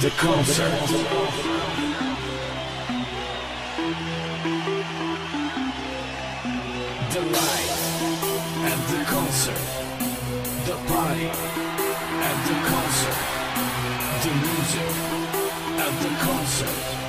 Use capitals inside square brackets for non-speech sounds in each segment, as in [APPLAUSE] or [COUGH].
The concert. The light at the concert. The party at the concert. The music at the concert.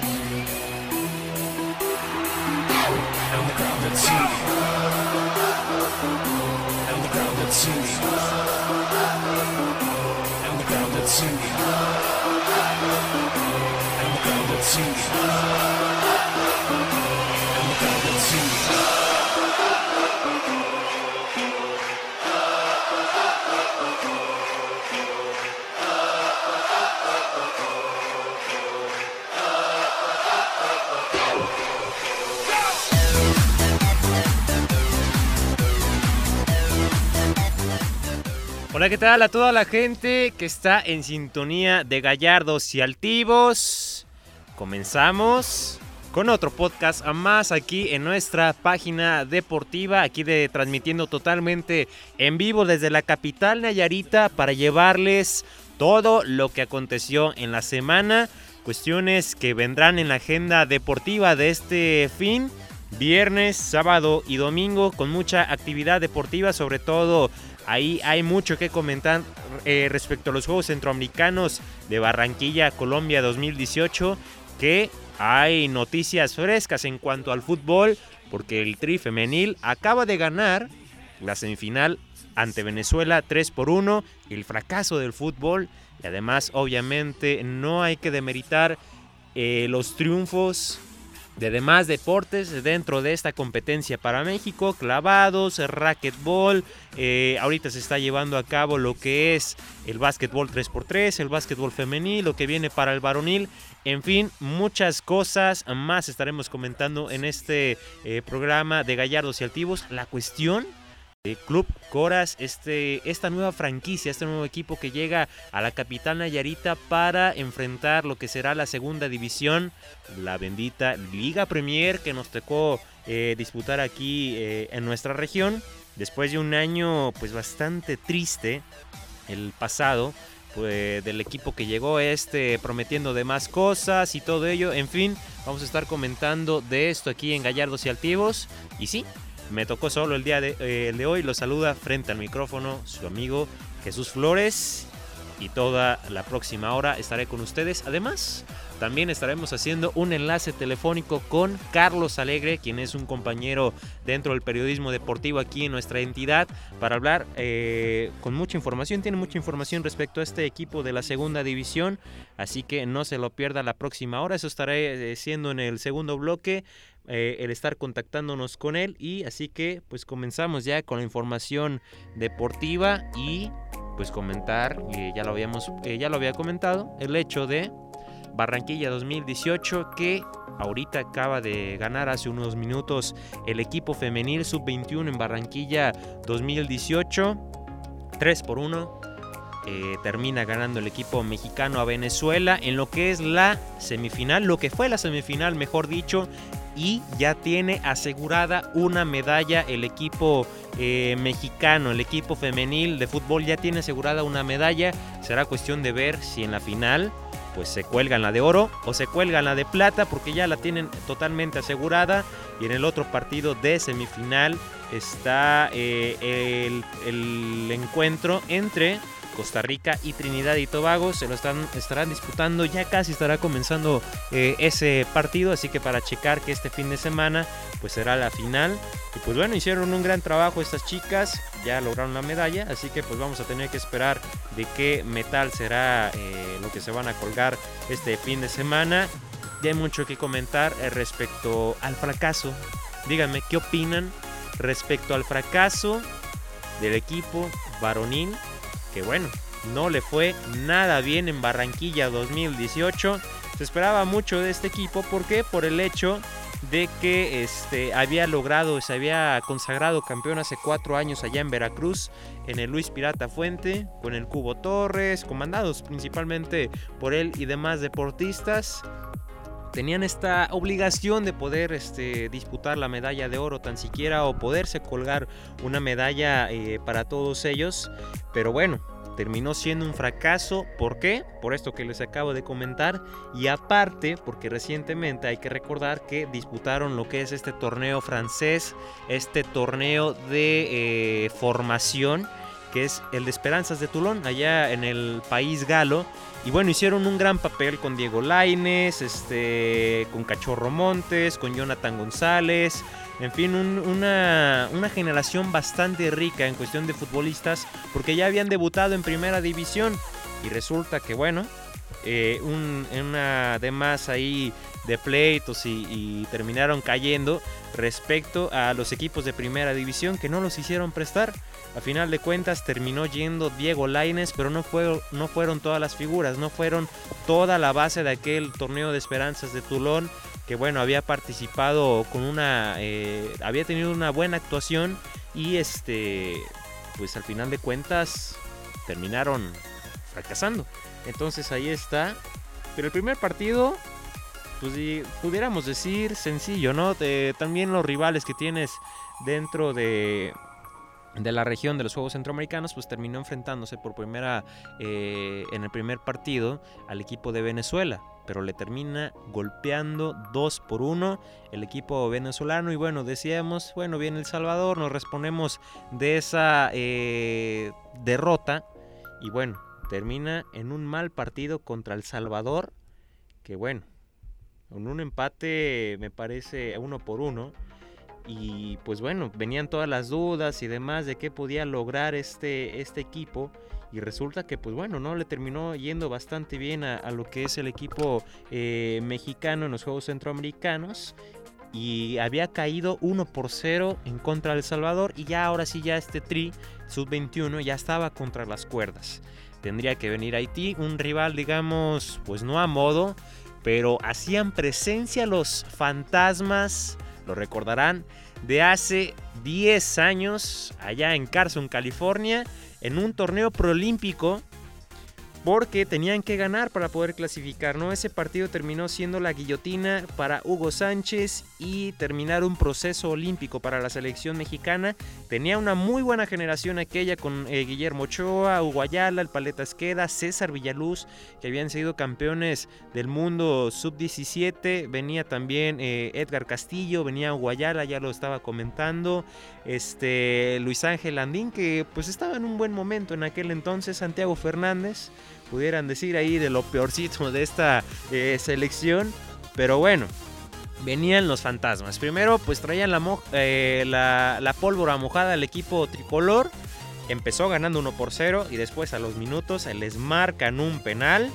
Hola, ¿qué tal a toda la gente que está en sintonía de Gallardos y Altivos? Comenzamos con otro podcast más aquí en nuestra página deportiva, aquí de transmitiendo totalmente en vivo desde la capital Nayarita para llevarles todo lo que aconteció en la semana, cuestiones que vendrán en la agenda deportiva de este fin viernes, sábado y domingo con mucha actividad deportiva, sobre todo ahí hay mucho que comentar eh, respecto a los Juegos Centroamericanos de Barranquilla, Colombia 2018, que hay noticias frescas en cuanto al fútbol, porque el Tri femenil acaba de ganar la semifinal ante Venezuela 3 por 1, el fracaso del fútbol y además obviamente no hay que demeritar eh, los triunfos de demás deportes dentro de esta competencia para México, clavados, racquetball, eh, ahorita se está llevando a cabo lo que es el básquetbol 3x3, el básquetbol femenil, lo que viene para el varonil, en fin, muchas cosas más estaremos comentando en este eh, programa de Gallardos y Altivos. La cuestión Club Coras, este, esta nueva franquicia, este nuevo equipo que llega a la capital Nayarita para enfrentar lo que será la segunda división, la bendita Liga Premier que nos tocó eh, disputar aquí eh, en nuestra región, después de un año pues bastante triste, el pasado, pues, del equipo que llegó este prometiendo de más cosas y todo ello, en fin, vamos a estar comentando de esto aquí en Gallardos y Altivos, y sí, me tocó solo el día de, eh, de hoy. Lo saluda frente al micrófono su amigo Jesús Flores. Y toda la próxima hora estaré con ustedes. Además, también estaremos haciendo un enlace telefónico con Carlos Alegre, quien es un compañero dentro del periodismo deportivo aquí en nuestra entidad, para hablar eh, con mucha información. Tiene mucha información respecto a este equipo de la segunda división, así que no se lo pierda la próxima hora. Eso estaré eh, siendo en el segundo bloque eh, el estar contactándonos con él. Y así que pues comenzamos ya con la información deportiva y pues comentar eh, ya lo habíamos eh, ya lo había comentado el hecho de Barranquilla 2018 que ahorita acaba de ganar hace unos minutos el equipo femenil sub 21 en Barranquilla 2018 3 por 1 eh, termina ganando el equipo mexicano a Venezuela en lo que es la semifinal, lo que fue la semifinal, mejor dicho, y ya tiene asegurada una medalla el equipo eh, mexicano, el equipo femenil de fútbol ya tiene asegurada una medalla. Será cuestión de ver si en la final pues se cuelgan la de oro o se cuelgan la de plata porque ya la tienen totalmente asegurada y en el otro partido de semifinal está eh, el, el encuentro entre Costa Rica y Trinidad y Tobago se lo están, estarán disputando. Ya casi estará comenzando eh, ese partido, así que para checar que este fin de semana pues será la final. Y pues bueno, hicieron un gran trabajo estas chicas, ya lograron la medalla, así que pues vamos a tener que esperar de qué metal será eh, lo que se van a colgar este fin de semana. Ya hay mucho que comentar eh, respecto al fracaso. Díganme, ¿qué opinan respecto al fracaso del equipo varonil que bueno, no le fue nada bien en Barranquilla 2018. Se esperaba mucho de este equipo, ¿por qué? Por el hecho de que este, había logrado, se había consagrado campeón hace cuatro años allá en Veracruz, en el Luis Pirata Fuente, con el Cubo Torres, comandados principalmente por él y demás deportistas. Tenían esta obligación de poder este, disputar la medalla de oro tan siquiera o poderse colgar una medalla eh, para todos ellos. Pero bueno, terminó siendo un fracaso. ¿Por qué? Por esto que les acabo de comentar. Y aparte, porque recientemente hay que recordar que disputaron lo que es este torneo francés, este torneo de eh, formación, que es el de Esperanzas de Toulon, allá en el país galo. Y bueno, hicieron un gran papel con Diego Laines, este, con Cachorro Montes, con Jonathan González. En fin, una, una, generación bastante rica en cuestión de futbolistas, porque ya habían debutado en primera división. Y resulta que, bueno, eh, un, una de más ahí de pleitos y, terminaron cayendo respecto a los equipos de primera división que no los hicieron prestar. A final de cuentas terminó yendo Diego Laines, pero no, fue, no fueron todas las figuras, no fueron toda la base de aquel torneo de esperanzas de Toulon, que bueno, había participado con una, eh, había tenido una buena actuación y este, pues al final de cuentas terminaron fracasando. Entonces ahí está. Pero el primer partido, pues pudiéramos decir sencillo, ¿no? También los rivales que tienes dentro de, de la región de los Juegos Centroamericanos, pues terminó enfrentándose por primera eh, en el primer partido al equipo de Venezuela, pero le termina golpeando 2 por 1 el equipo venezolano y bueno, decíamos, bueno, viene El Salvador, nos respondemos de esa eh, derrota y bueno, termina en un mal partido contra El Salvador, que bueno, con un empate me parece uno por uno y pues bueno, venían todas las dudas y demás de qué podía lograr este, este equipo. Y resulta que pues bueno, ¿no? Le terminó yendo bastante bien a, lo que es el equipo eh, mexicano en los Juegos Centroamericanos. Y había caído 1 por 0 en contra del Salvador. Y ya ahora sí ya este Tri, Sub-21, ya estaba contra las cuerdas. Tendría que venir Haití, un rival digamos, pues no a modo, pero hacían presencia los fantasmas lo recordarán, de hace 10 años, allá en Carson, California, en un torneo proolímpico porque tenían que ganar para poder clasificar, ¿no? Ese partido terminó siendo la guillotina para Hugo Sánchez y terminar un proceso olímpico para la selección mexicana. Tenía una muy buena generación aquella con eh, Guillermo Ochoa, Hugo el Paleta Esqueda, César Villaluz, que habían sido campeones del mundo sub-17. Venía también eh, Edgar Castillo, venía Hugo Ayala, ya lo estaba comentando. Este, Luis Ángel Andín, que pues estaba en un buen momento en aquel entonces, Santiago Fernández pudieran decir ahí de lo peorcito de esta eh, selección. Pero bueno, venían los fantasmas. Primero, pues traían la, eh, la, la, pólvora mojada al equipo tricolor. Empezó ganando 1 por 0 y después a los minutos les marcan un penal.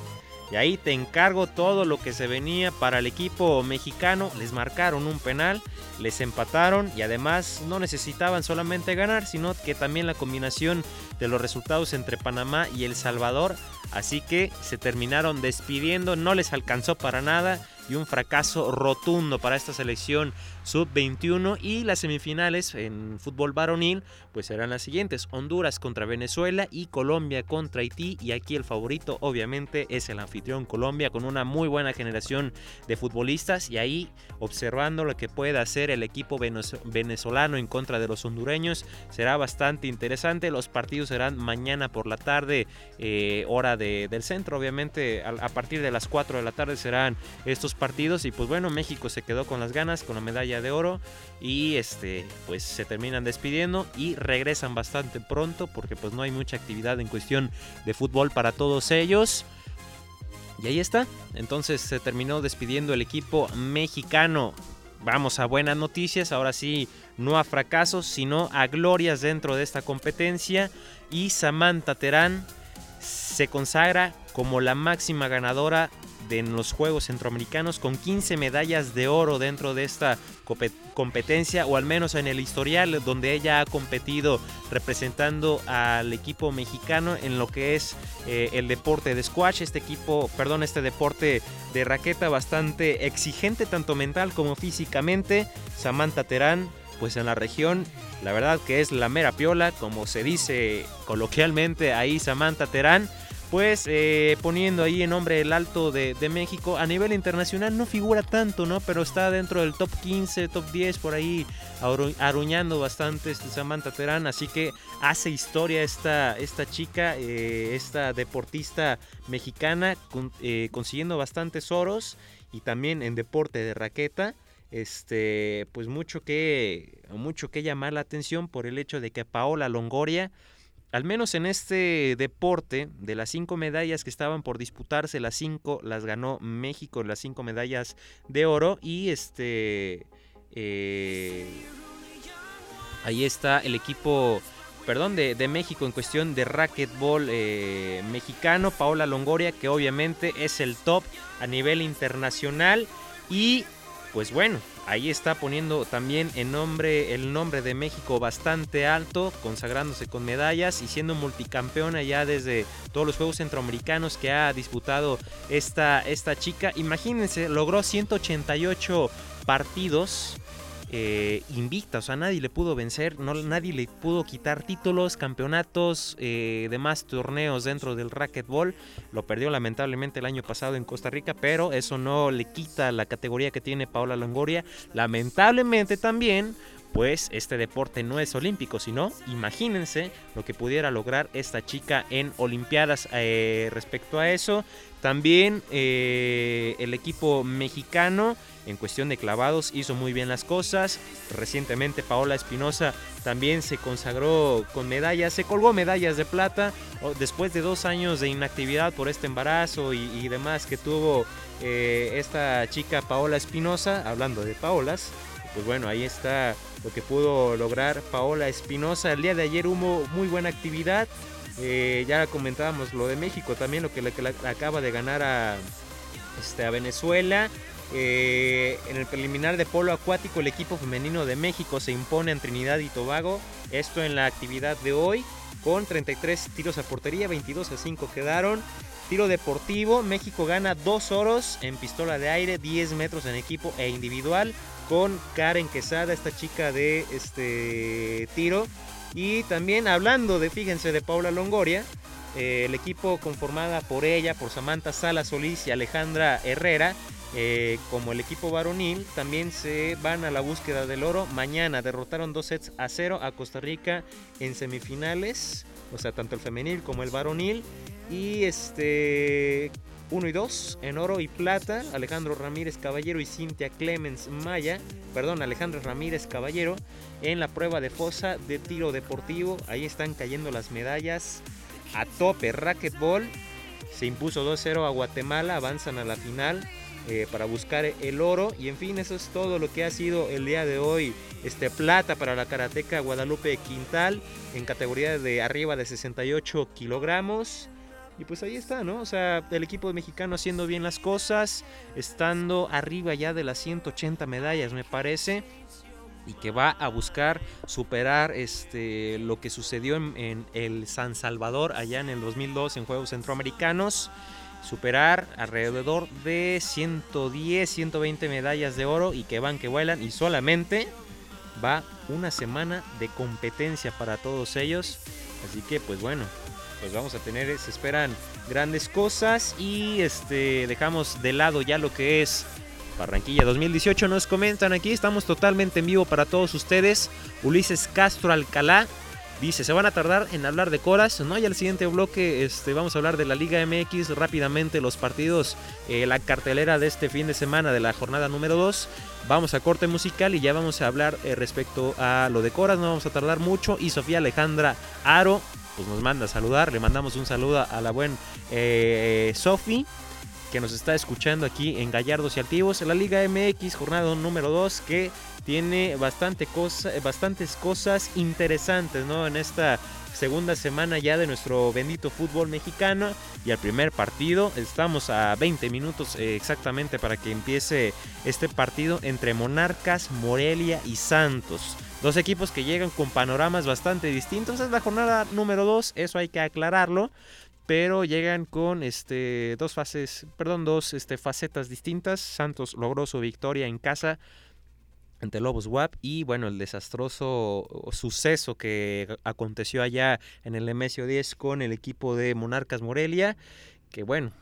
Y ahí te encargo todo lo que se venía para el equipo mexicano. Les marcaron un penal, les empataron y además no necesitaban solamente ganar, sino que también la combinación de los resultados entre Panamá y El Salvador. Así que se terminaron despidiendo, no les alcanzó para nada y un fracaso rotundo para esta selección sub-21 y las semifinales en fútbol varonil pues serán las siguientes. Honduras contra Venezuela y Colombia contra Haití y aquí el favorito obviamente es el anfitrión Colombia con una muy buena generación de futbolistas y ahí observando lo que puede hacer el equipo venezolano en contra de los hondureños será bastante interesante. Los partidos serán mañana por la tarde eh, hora del centro obviamente a, a partir de las 4 de la tarde serán estos partidos y pues bueno México se quedó con las ganas con la medalla de oro y este pues se terminan despidiendo y regresan bastante pronto porque pues no hay mucha actividad en cuestión de fútbol para todos ellos. Y ahí está, entonces se terminó despidiendo el equipo mexicano. Vamos a buenas noticias, ahora sí, no a fracasos, sino a glorias dentro de esta competencia. Y Samantha Terán se consagra como la máxima ganadora de los Juegos Centroamericanos con 15 medallas de oro dentro de esta competencia o al menos en el historial donde ella ha competido representando al equipo mexicano en lo que es eh, el deporte de squash, este equipo, perdón, este deporte de raqueta bastante exigente tanto mental como físicamente. Samantha Terán, pues en la región, la verdad que es la mera piola, como se dice coloquialmente ahí Samantha Terán pues eh, poniendo ahí en nombre el alto de, México. A nivel internacional no figura tanto, ¿no? Pero está dentro del top 15, top 10, por ahí aruñando bastante este Samantha Terán. Así que hace historia esta, esta chica, eh, esta deportista mexicana, con, eh, consiguiendo bastantes oros y también en deporte de raqueta este pues mucho que mucho que llamar la atención por el hecho de que Paola Longoria al menos en este deporte, de las cinco medallas que estaban por disputarse, las cinco las ganó México, las cinco medallas de oro. Y este. Eh, ahí está el equipo. Perdón, de, México en cuestión de racquetball eh, mexicano, Paola Longoria, que obviamente es el top a nivel internacional. Y pues bueno, ahí está poniendo también el nombre, el nombre de México bastante alto, consagrándose con medallas y siendo multicampeona ya desde todos los Juegos Centroamericanos que ha disputado esta, esta chica. Imagínense, logró 188 partidos eh, invicta, o sea, nadie le pudo vencer, no, nadie le pudo quitar títulos, campeonatos, eh, demás torneos dentro del racquetball. Lo perdió lamentablemente el año pasado en Costa Rica, pero eso no le quita la categoría que tiene Paola Longoria. Lamentablemente también pues este deporte no es olímpico, sino imagínense lo que pudiera lograr esta chica en Olimpiadas eh, respecto a eso. También el equipo mexicano en cuestión de clavados hizo muy bien las cosas. Recientemente Paola Espinosa también se consagró con medallas, se colgó medallas de plata después de dos años de inactividad por este embarazo y, demás que tuvo eh, esta chica Paola Espinosa, hablando de Paolas pues bueno, ahí está lo que pudo lograr Paola Espinosa. El día de ayer hubo muy buena actividad. Eh, ya comentábamos lo de México, también lo que, acaba de ganar a, este, a Venezuela. Eh, en el preliminar de polo acuático, el equipo femenino de México se impone en Trinidad y Tobago. Esto en la actividad de hoy, con 33 tiros a portería, 22 a 5 quedaron. Tiro deportivo, México gana 2 oros en pistola de aire, 10 metros en equipo e individual con Karen Quesada, esta chica de este tiro. Y también hablando de, fíjense, de Paula Longoria, eh, el equipo conformada por ella, por Samantha Sala Solís y Alejandra Herrera, eh, como el equipo varonil, también se van a la búsqueda del oro. Mañana derrotaron dos sets a cero a Costa Rica en semifinales, o sea, tanto el femenil como el varonil. Y este 1 y 2 en oro y plata, Alejandro Ramírez Caballero y Cintia Clemens Maya, perdón, Alejandro Ramírez Caballero en la prueba de fosa de tiro deportivo. Ahí están cayendo las medallas a tope. Racquetball se impuso 2-0 a Guatemala, avanzan a la final eh, para buscar el oro. Y en fin, eso es todo lo que ha sido el día de hoy. Este plata para la karateca Guadalupe Quintal en categoría de arriba de 68 kilogramos. Y pues ahí está, ¿no? O sea, el equipo mexicano haciendo bien las cosas, estando arriba ya de las 180 medallas, me parece. Y que va a buscar superar este, lo que sucedió en, el San Salvador allá en el 2002 en Juegos Centroamericanos. Superar alrededor de 110, 120 medallas de oro y que van, que vuelan. Y solamente va una semana de competencia para todos ellos. Así que pues bueno, pues vamos a tener, se esperan grandes cosas y este dejamos de lado ya lo que es Barranquilla 2018. Nos comentan aquí, estamos totalmente en vivo para todos ustedes. Ulises Castro Alcalá dice, se van a tardar en hablar de Coras, ¿no? Y al siguiente bloque este, vamos a hablar de la Liga MX rápidamente, los partidos, eh, la cartelera de este fin de semana de la jornada número 2. Vamos a corte musical y ya vamos a hablar eh, respecto a lo de Coras, no vamos a tardar mucho. Y Sofía Alejandra Aro pues nos manda a saludar. Le mandamos un saludo a la buen eh, Sofi, que nos está escuchando aquí en Gallardos y Altivos, en la Liga MX, jornada número 2, que tiene bastante cosa, bastantes cosas interesantes ¿no? en esta segunda semana ya de nuestro bendito fútbol mexicano y al primer partido estamos a 20 minutos eh, exactamente para que empiece este partido entre Monarcas, Morelia y Santos. Dos equipos que llegan con panoramas bastante distintos. Es la jornada número 2, eso hay que aclararlo. Pero llegan con este, dos fases, perdón, dos este, facetas distintas. Santos logró su victoria en casa ante Lobos WAP y bueno, el desastroso suceso que aconteció allá en el Nemesio 10 con el equipo de Monarcas Morelia, que bueno,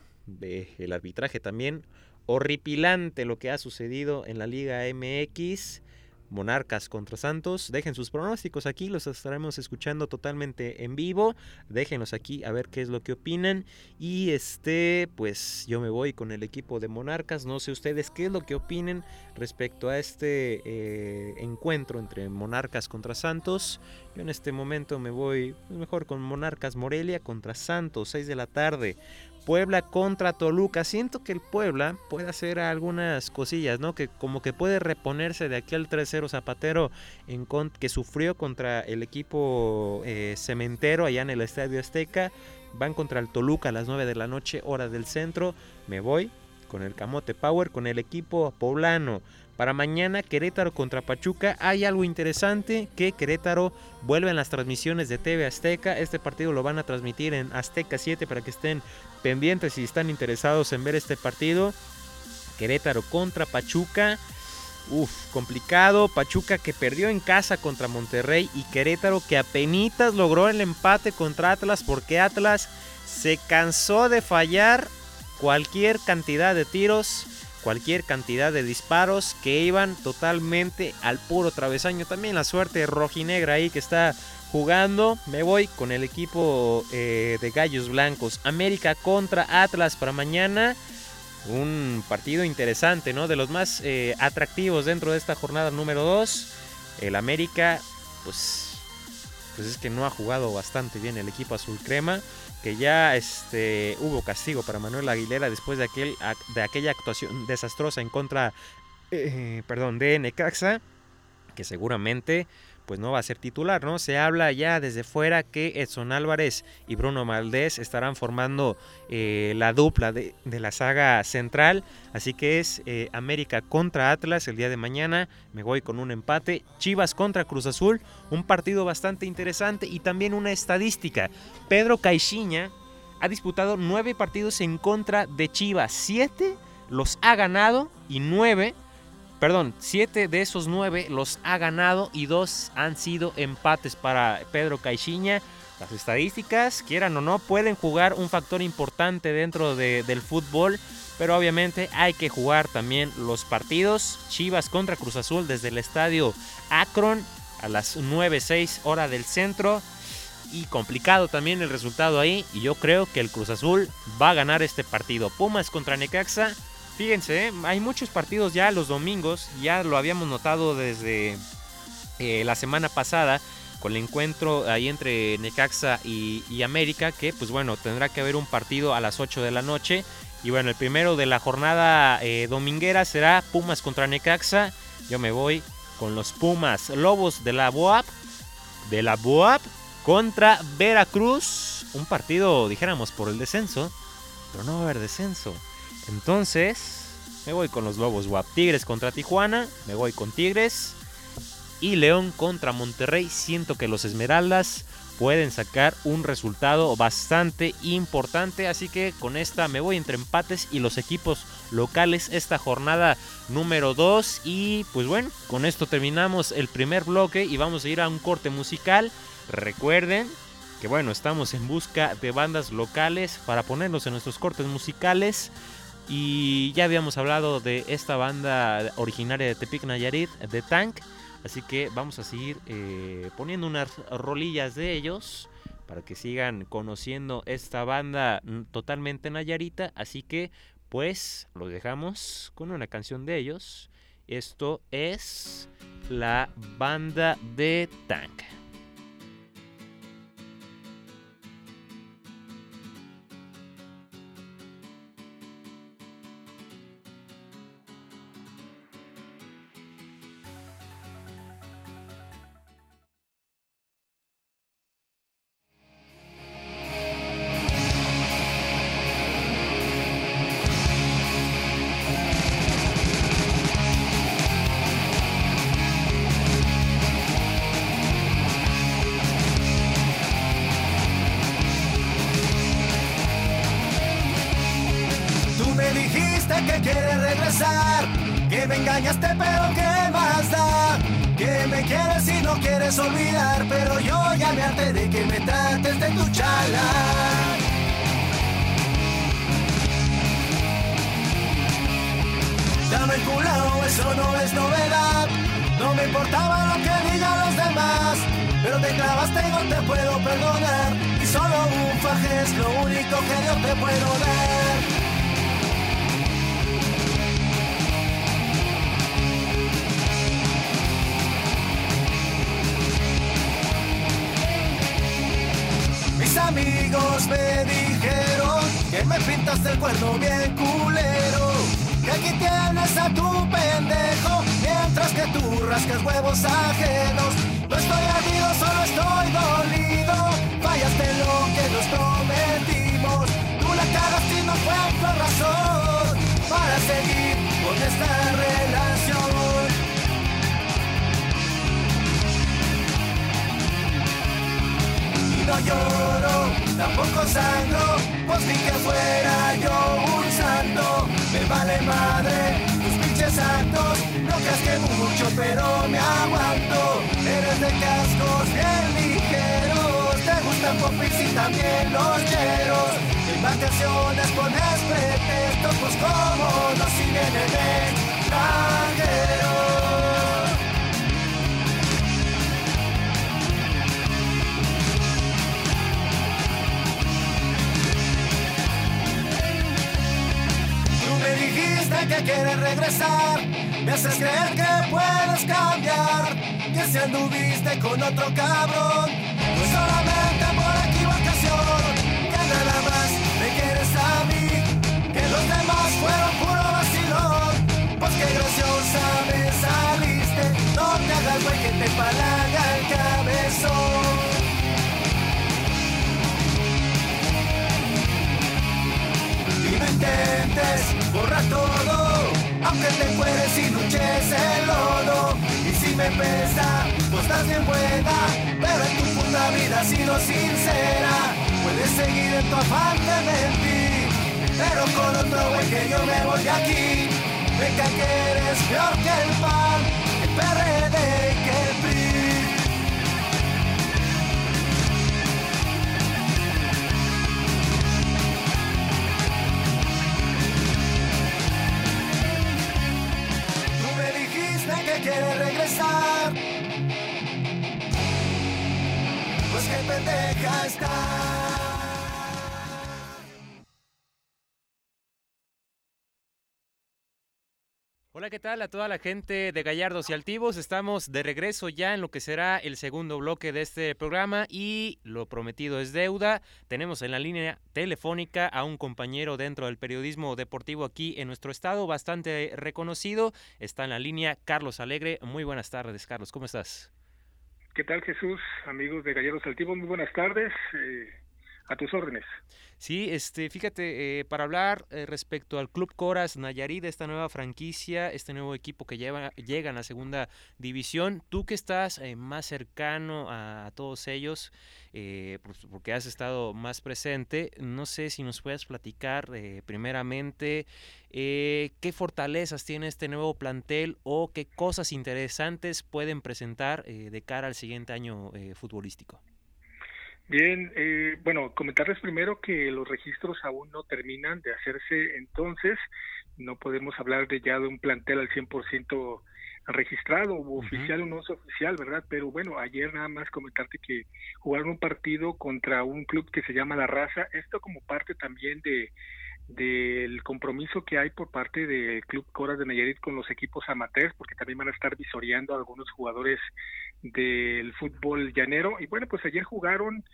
el arbitraje también horripilante lo que ha sucedido en la Liga MX. Monarcas contra Santos. Dejen sus pronósticos aquí, los estaremos escuchando totalmente en vivo. Déjenlos aquí a ver qué es lo que opinan. Y este, pues yo me voy con el equipo de Monarcas. No sé ustedes qué es lo que opinen respecto a este eh, encuentro entre Monarcas contra Santos. Yo en este momento me voy pues, mejor con Monarcas Morelia contra Santos, 6 de la tarde. Puebla contra Toluca. Siento que el Puebla puede hacer algunas cosillas, ¿no? Que como que puede reponerse de aquel 3-0 Zapatero que sufrió contra el equipo eh, cementero allá en el Estadio Azteca. Van contra el Toluca a las 9 de la noche, hora del centro. Me voy con el Camote Power, con el equipo poblano. Para mañana Querétaro contra Pachuca hay algo interesante que Querétaro vuelve en las transmisiones de TV Azteca. Este partido lo van a transmitir en Azteca 7 para que estén pendientes si están interesados en ver este partido. Querétaro contra Pachuca. Uf, complicado. Pachuca que perdió en casa contra Monterrey y Querétaro que apenas logró el empate contra Atlas porque Atlas se cansó de fallar cualquier cantidad de tiros cualquier cantidad de disparos que iban totalmente al puro travesaño. También la suerte rojinegra ahí que está jugando. Me voy con el equipo eh, de Gallos Blancos. América contra Atlas para mañana. Un partido interesante, ¿no? De los más eh, atractivos dentro de esta jornada número 2. El América, pues, pues es que no ha jugado bastante bien el equipo azul crema que ya este, hubo castigo para Manuel Aguilera después de, aquel, de aquella actuación desastrosa en contra eh, perdón, de Necaxa, que seguramente pues no va a ser titular, ¿no? Se habla ya desde fuera que Edson Álvarez y Bruno Maldés estarán formando eh, la dupla de, la saga central, así que es eh, América contra Atlas el día de mañana, me voy con un empate, Chivas contra Cruz Azul, un partido bastante interesante y también una estadística, Pedro Caixinha ha disputado nueve partidos en contra de Chivas, siete los ha ganado y nueve perdón, siete de esos nueve los ha ganado y dos han sido empates para Pedro Caixinha. Las estadísticas, quieran o no, pueden jugar un factor importante dentro del fútbol, pero obviamente hay que jugar también los partidos. Chivas contra Cruz Azul desde el estadio Akron a las 9.06 hora del centro. Y complicado también el resultado ahí. Y yo creo que el Cruz Azul va a ganar este partido. Pumas contra Necaxa Fíjense, ¿eh? hay muchos partidos ya los domingos, ya lo habíamos notado desde eh, la semana pasada con el encuentro ahí entre Necaxa y, América, que pues bueno, tendrá que haber un partido a las 8 de la noche. Y bueno, el primero de la jornada eh, dominguera será Pumas contra Necaxa. Yo me voy con los Pumas Lobos de la Boab, de la Boab contra Veracruz. Un partido, dijéramos, por el descenso, pero no va a haber descenso. Entonces, me voy con los Lobos WAP. Tigres contra Tijuana, me voy con Tigres. Y León contra Monterrey. Siento que los Esmeraldas pueden sacar un resultado bastante importante. Así que con esta me voy entre empates y los equipos locales esta jornada número 2. Y pues bueno, con esto terminamos el primer bloque y vamos a ir a un corte musical. Recuerden que bueno, estamos en busca de bandas locales para ponernos en nuestros cortes musicales. Y ya habíamos hablado de esta banda originaria de Tepic Nayarit, de Tank. Así que vamos a seguir eh, poniendo unas rolillas de ellos para que sigan conociendo esta banda totalmente nayarita. Así que pues los dejamos con una canción de ellos. Esto es la banda de Tank. Engañaste pero qué más da Que me quieres y no quieres olvidar Pero yo ya me harté de que me trates de tu chala. Ya me he culado, eso no es novedad. No me importaba lo que digan los demás Pero te clavaste y no te puedo perdonar. Y solo un faje es lo único que yo te puedo dar me dijeron que me pintaste el cuerno bien culero. Que aquí tienes a tu pendejo, mientras que tú rascas huevos ajenos. No estoy ardido, solo estoy dolido. Fallaste lo que nos prometimos. Tú la cagaste y no encuentro razón para seguir con esta relación. No lloro, tampoco sangro, pues ni que fuera yo un santo. Me vale madre tus pinches actos, no creas que mucho, pero me aguanto. Eres de cascos bien ligeros, te gustan popis y también los lleros. En vacaciones pones pretextos, pues como no si vienen extranjeros. Dijiste que quieres regresar. Me haces creer que puedes cambiar. Que si anduviste con otro cabrón, pues solamente por equivocación. Que nada más me quieres a mí. Que los demás fueron puro vacilón. Pues qué graciosa me saliste. No te hagas güey que te palaga el cabezón. Intentes borrar todo, aunque te fueres y luches el lodo. Y si me pesa, tú estás bien buena, pero en tu puta vida has sido sincera. Puedes seguir en tu afán de mentir, pero con otro güey que yo me voy de aquí. Venga que eres peor que el pan, el PRD quiere regresar. Pues que pendeja está. Hola, ¿qué tal a toda la gente de Gallardos y Altivos? Estamos de regreso ya en lo que será el segundo bloque de este programa y lo prometido es deuda. Tenemos en la línea telefónica a un compañero dentro del periodismo deportivo aquí en nuestro estado, bastante reconocido. Está en la línea Carlos Alegre. Muy buenas tardes, Carlos. ¿Cómo estás? ¿Qué tal, Jesús? Amigos de Gallardos Altivos, muy buenas tardes. Eh, a tus órdenes. Sí, este, fíjate, eh, para hablar eh, respecto al Club Coras Nayarit, esta nueva franquicia, este nuevo equipo que lleva, llega a la segunda división, tú que estás eh, más cercano a, todos ellos, pues, porque has estado más presente, no sé si nos puedes platicar primeramente qué fortalezas tiene este nuevo plantel o qué cosas interesantes pueden presentar de cara al siguiente año futbolístico. Bien, eh, bueno, comentarles primero que los registros aún no terminan de hacerse, entonces no podemos hablar de ya de un plantel al 100% registrado o oficial o no es oficial, ¿verdad? Pero bueno, ayer nada más comentarte que jugaron un partido contra un club que se llama La Raza, esto como parte también de del compromiso que hay por parte del Club Coras de Nayarit con los equipos amateurs, porque también van a estar visoreando a algunos jugadores del fútbol llanero. Y bueno, pues ayer jugaron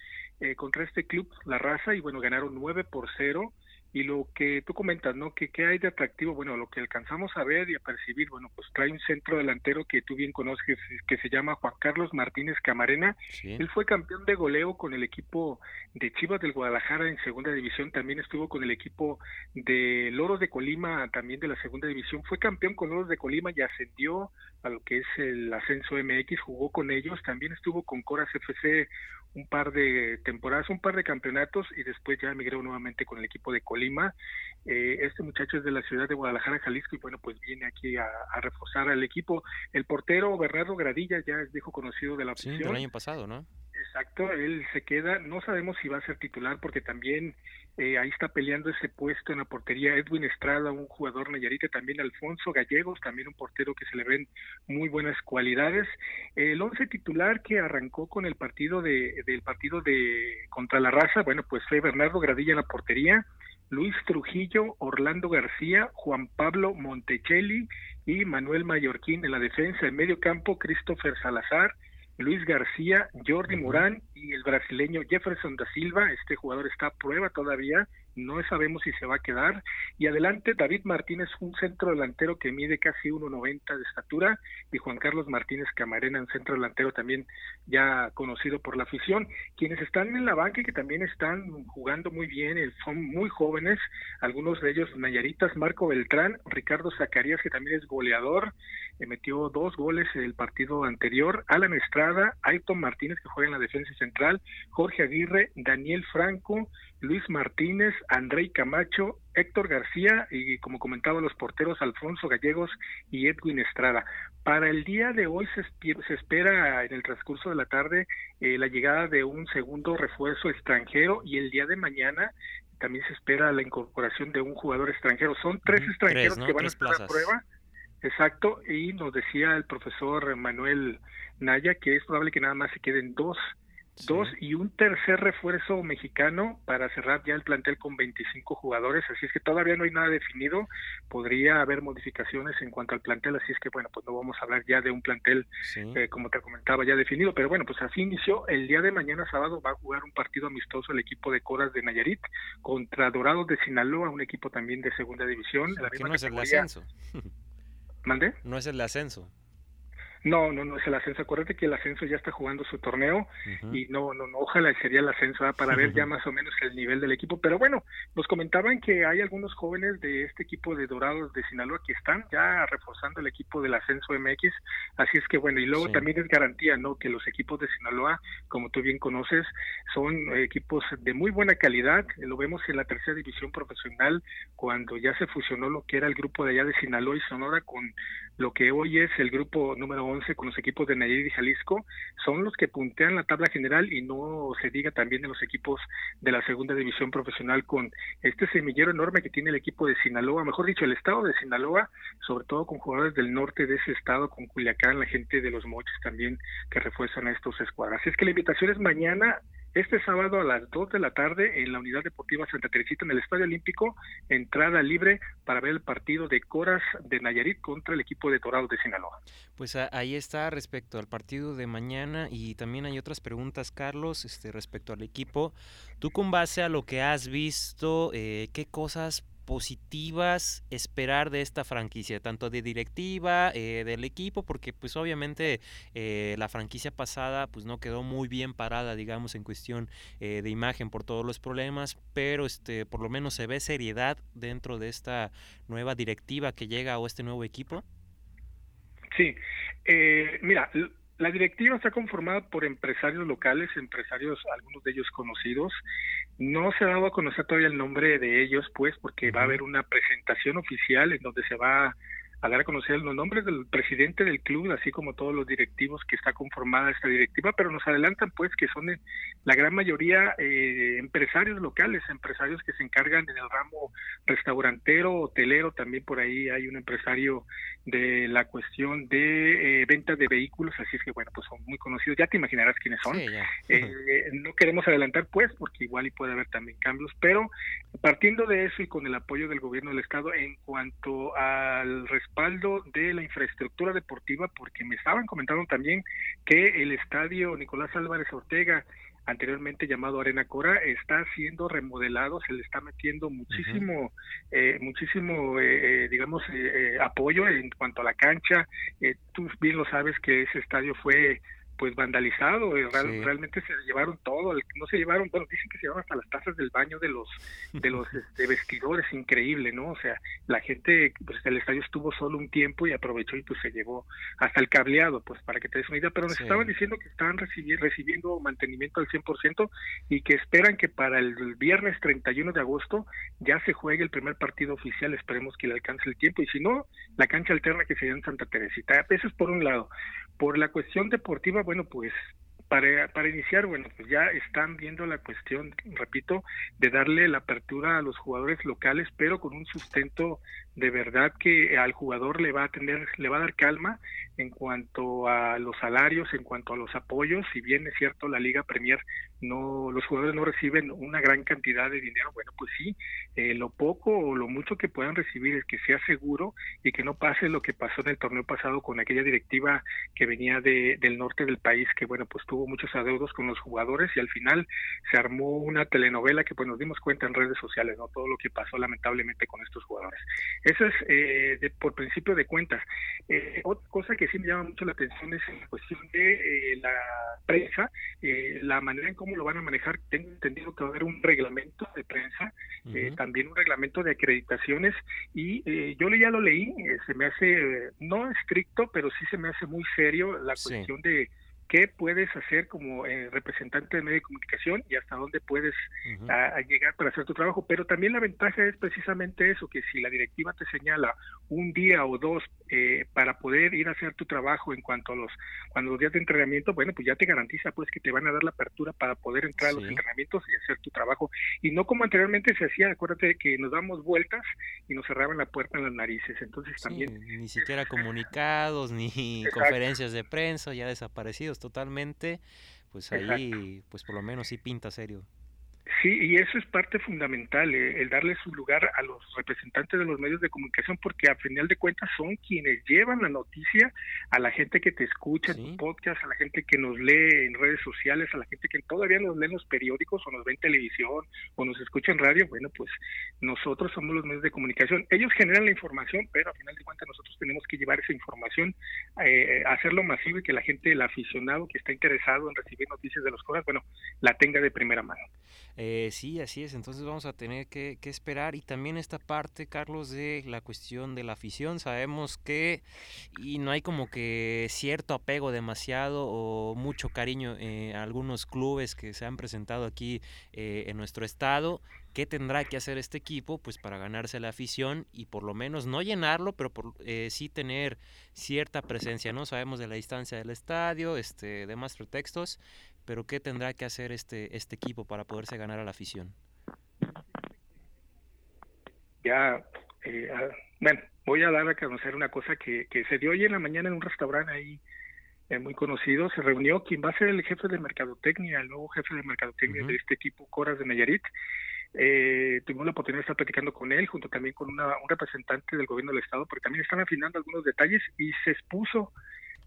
eh, contra este club, La Raza, y bueno, ganaron 9 por 0 y lo que tú comentas, ¿no? que ¿Qué hay de atractivo? Bueno, lo que alcanzamos a ver y a percibir, bueno, pues trae un centro delantero que tú bien conoces, que se llama Juan Carlos Martínez Camarena. Él fue campeón de goleo con el equipo de Chivas del Guadalajara en segunda división, también estuvo con el equipo de Loros de Colima, también de la segunda división, fue campeón con Loros de Colima y ascendió a lo que es el ascenso MX, jugó con ellos, también estuvo con Coras FC un par de temporadas, un par de campeonatos y después ya emigró nuevamente con el equipo de Colima. Eh, este muchacho es de la ciudad de Guadalajara, Jalisco, y bueno, pues viene aquí a, reforzar al equipo. El portero Bernardo Gradilla ya es viejo conocido de la afición. Sí, del año pasado, ¿no? Exacto, él se queda, no sabemos si va a ser titular porque también eh, ahí está peleando ese puesto en la portería Edwin Estrada, un jugador nayarita, también Alfonso Gallegos, también un portero que se le ven muy buenas cualidades. El once titular que arrancó con el partido de del partido de contra la raza, bueno, pues fue Bernardo Gradilla en la portería, Luis Trujillo, Orlando García, Juan Pablo Montecelli y Manuel Mallorquín en la defensa. En medio campo, Christopher Salazar, Luis García, Jordi Morán y el brasileño Jefferson da Silva. Este jugador está a prueba todavía no sabemos si se va a quedar. Y adelante David Martínez, un centro delantero que mide casi 1,90 de estatura, y Juan Carlos Martínez Camarena, un centro delantero también ya conocido por la afición. Quienes están en la banca y que también están jugando muy bien, eh, son muy jóvenes, algunos de ellos Nayaritas, Marco Beltrán, Ricardo Zacarías, que también es goleador, metió dos goles el partido anterior, Alan Estrada, Ayrton Martínez, que juega en la defensa central, Jorge Aguirre, Daniel Franco, Luis Martínez, Andrei Camacho, Héctor García y como comentaba los porteros Alfonso Gallegos y Edwin Estrada. Para el día de hoy se, se espera en el transcurso de la tarde eh, la llegada de un segundo refuerzo extranjero y el día de mañana también se espera la incorporación de un jugador extranjero. Son tres extranjeros que van a estar a prueba. Exacto, y nos decía el profesor Manuel Naya que es probable que nada más se queden dos dos y un tercer refuerzo mexicano para cerrar ya el plantel con 25 jugadores, así es que todavía no hay nada definido, podría haber modificaciones en cuanto al plantel, así es que bueno, pues no vamos a hablar ya de un plantel eh, como te comentaba ya definido, pero bueno, pues así inició, el día de mañana sábado va a jugar un partido amistoso el equipo de Coras de Nayarit contra Dorados de Sinaloa, un equipo también de segunda división. la no es el ascenso. [LAUGHS] ¿Mande? No es el ascenso. No, no, no es el ascenso. Acuérdate que el ascenso ya está jugando su torneo y no, no, no, ojalá sería el ascenso ¿ah? para ver ya más o menos el nivel del equipo. Pero bueno, nos comentaban que hay algunos jóvenes de este equipo de Dorados de Sinaloa que están ya reforzando el equipo del ascenso MX. Así es que bueno, y luego también es garantía, ¿no? Que los equipos de Sinaloa, como tú bien conoces, son equipos de muy buena calidad. Lo vemos en la tercera división profesional cuando ya se fusionó lo que era el grupo de allá de Sinaloa y Sonora con lo que hoy es el grupo número 11 con los equipos de Nayarit y Jalisco, son los que puntean la tabla general y no se diga también de los equipos de la segunda división profesional con este semillero enorme que tiene el equipo de Sinaloa, mejor dicho, el estado de Sinaloa, sobre todo con jugadores del norte de ese estado, con Culiacán, la gente de los Moches también que refuerzan a estos escuadras. Así es que la invitación es mañana este sábado a las 2 de la tarde en la Unidad Deportiva Santa Teresita en el Estadio Olímpico, entrada libre para ver el partido de Coras de Nayarit contra el equipo de Dorados de Sinaloa. Pues ahí está respecto al partido de mañana y también hay otras preguntas, Carlos, este, respecto al equipo. Tú con base a lo que has visto, eh, ¿qué cosas positivas esperar de esta franquicia, tanto de directiva, eh, del equipo, porque pues obviamente eh, la franquicia pasada pues no quedó muy bien parada, digamos, en cuestión eh, de imagen por todos los problemas, pero este por lo menos se ve seriedad dentro de esta nueva directiva que llega o este nuevo equipo. Sí, mira, la directiva está conformada por empresarios locales, empresarios, algunos de ellos conocidos, no se ha dado a conocer todavía el nombre de ellos, pues, porque va a haber una presentación oficial en donde se va a dar a conocer los nombres del presidente del club, así como todos los directivos que está conformada esta directiva, pero nos adelantan pues que son la gran mayoría eh, empresarios locales, empresarios que se encargan en el ramo restaurantero, hotelero, también por ahí hay un empresario de la cuestión de eh, venta de vehículos, así es que bueno, pues son muy conocidos, ya te imaginarás quiénes son. Eh, no queremos adelantar pues, porque igual y puede haber también cambios, pero partiendo de eso y con el apoyo del gobierno del estado en cuanto al respaldo de la infraestructura deportiva, porque me estaban comentando también que el estadio Nicolás Álvarez Ortega anteriormente llamado Arena Cora, está siendo remodelado, se le está metiendo muchísimo, eh, muchísimo, eh, eh, digamos, apoyo en cuanto a la cancha. tú bien lo sabes que ese estadio fue pues vandalizado, eh, realmente se llevaron todo, no se llevaron, bueno, dicen que se llevaron hasta las tazas del baño de los de los [LAUGHS] este, vestidores, increíble, ¿no? O sea, la gente, pues el estadio estuvo solo un tiempo y aprovechó y pues se llevó hasta el cableado, pues para que te des una idea, pero nos estaban diciendo que estaban recibiendo mantenimiento al 100% y que esperan que para el viernes 31 de agosto ya se juegue el primer partido oficial, esperemos que le alcance el tiempo y si no, la cancha alterna que sería en Santa Teresita. Eso es por un lado. Por la cuestión deportiva, bueno, pues para, para iniciar, bueno, pues ya están viendo la cuestión, repito, de darle la apertura a los jugadores locales, pero con un sustento de verdad que al jugador le va a tener, le va a dar calma en cuanto a los salarios, en cuanto a los apoyos, si bien es cierto la Liga Premier no, los jugadores no reciben una gran cantidad de dinero, bueno pues sí, eh, lo poco o lo mucho que puedan recibir es que sea seguro y que no pase lo que pasó en el torneo pasado con aquella directiva que venía de, del norte del país, que bueno pues tuvo muchos adeudos con los jugadores y al final se armó una telenovela que pues nos dimos cuenta en redes sociales, no todo lo que pasó lamentablemente con estos jugadores. Eso es eh, por principio de cuentas. Eh, otra cosa que sí me llama mucho la atención es la cuestión de eh, la prensa, la manera en cómo lo van a manejar. Tengo entendido que va a haber un reglamento de prensa, también un reglamento de acreditaciones y yo ya lo leí, se me hace no estricto, pero sí se me hace muy serio la cuestión de qué puedes hacer como eh, representante de medio de comunicación y hasta dónde puedes llegar para hacer tu trabajo. Pero también la ventaja es precisamente eso, que si la directiva te señala un día o dos eh, para poder ir a hacer tu trabajo en cuanto a los, cuando los días de entrenamiento, bueno, pues ya te garantiza pues que te van a dar la apertura para poder entrar a los entrenamientos y hacer tu trabajo. Y no como anteriormente se hacía, acuérdate que nos damos vueltas y nos cerraban la puerta en las narices. Entonces también... Ni siquiera comunicados, ni [LAUGHS] conferencias de prensa, ya desaparecidos totalmente, pues ahí, pues por lo menos sí pinta serio. Sí, y eso es parte fundamental, eh, el darle su lugar a los representantes de los medios de comunicación, porque a final de cuentas son quienes llevan la noticia a la gente que te escucha en tu podcast, a la gente que nos lee en redes sociales, a la gente que todavía nos lee en los periódicos o nos ve en televisión o nos escucha en radio. Bueno, pues nosotros somos los medios de comunicación. Ellos generan la información, pero a final de cuentas nosotros tenemos que llevar esa información, eh, hacerlo masivo y que la gente, el aficionado que está interesado en recibir noticias de los cosas, bueno, la tenga de primera mano. Eh, sí, así es. Entonces vamos a tener que, esperar. Y también esta parte, Carlos, de la cuestión de la afición. Sabemos que y no hay como que cierto apego demasiado o mucho cariño eh, a algunos clubes que se han presentado aquí eh, en nuestro estado. ¿Qué tendrá que hacer este equipo pues para ganarse la afición y por lo menos no llenarlo, pero por, sí tener cierta presencia, ¿no? Sabemos de la distancia del estadio, este, demás pretextos, pero ¿qué tendrá que hacer este, este equipo para poderse ganar a la afición? Ya, eh, ah, bueno, voy a dar a conocer una cosa que, que se dio hoy en la mañana en un restaurante ahí eh, muy conocido. Se reunió quien va a ser el jefe de mercadotecnia, el nuevo jefe de mercadotecnia de este equipo, Coras de Nayarit. Eh, tuvimos la oportunidad de estar platicando con él, junto también con una, un representante del gobierno del Estado, porque también están afinando algunos detalles y se expuso,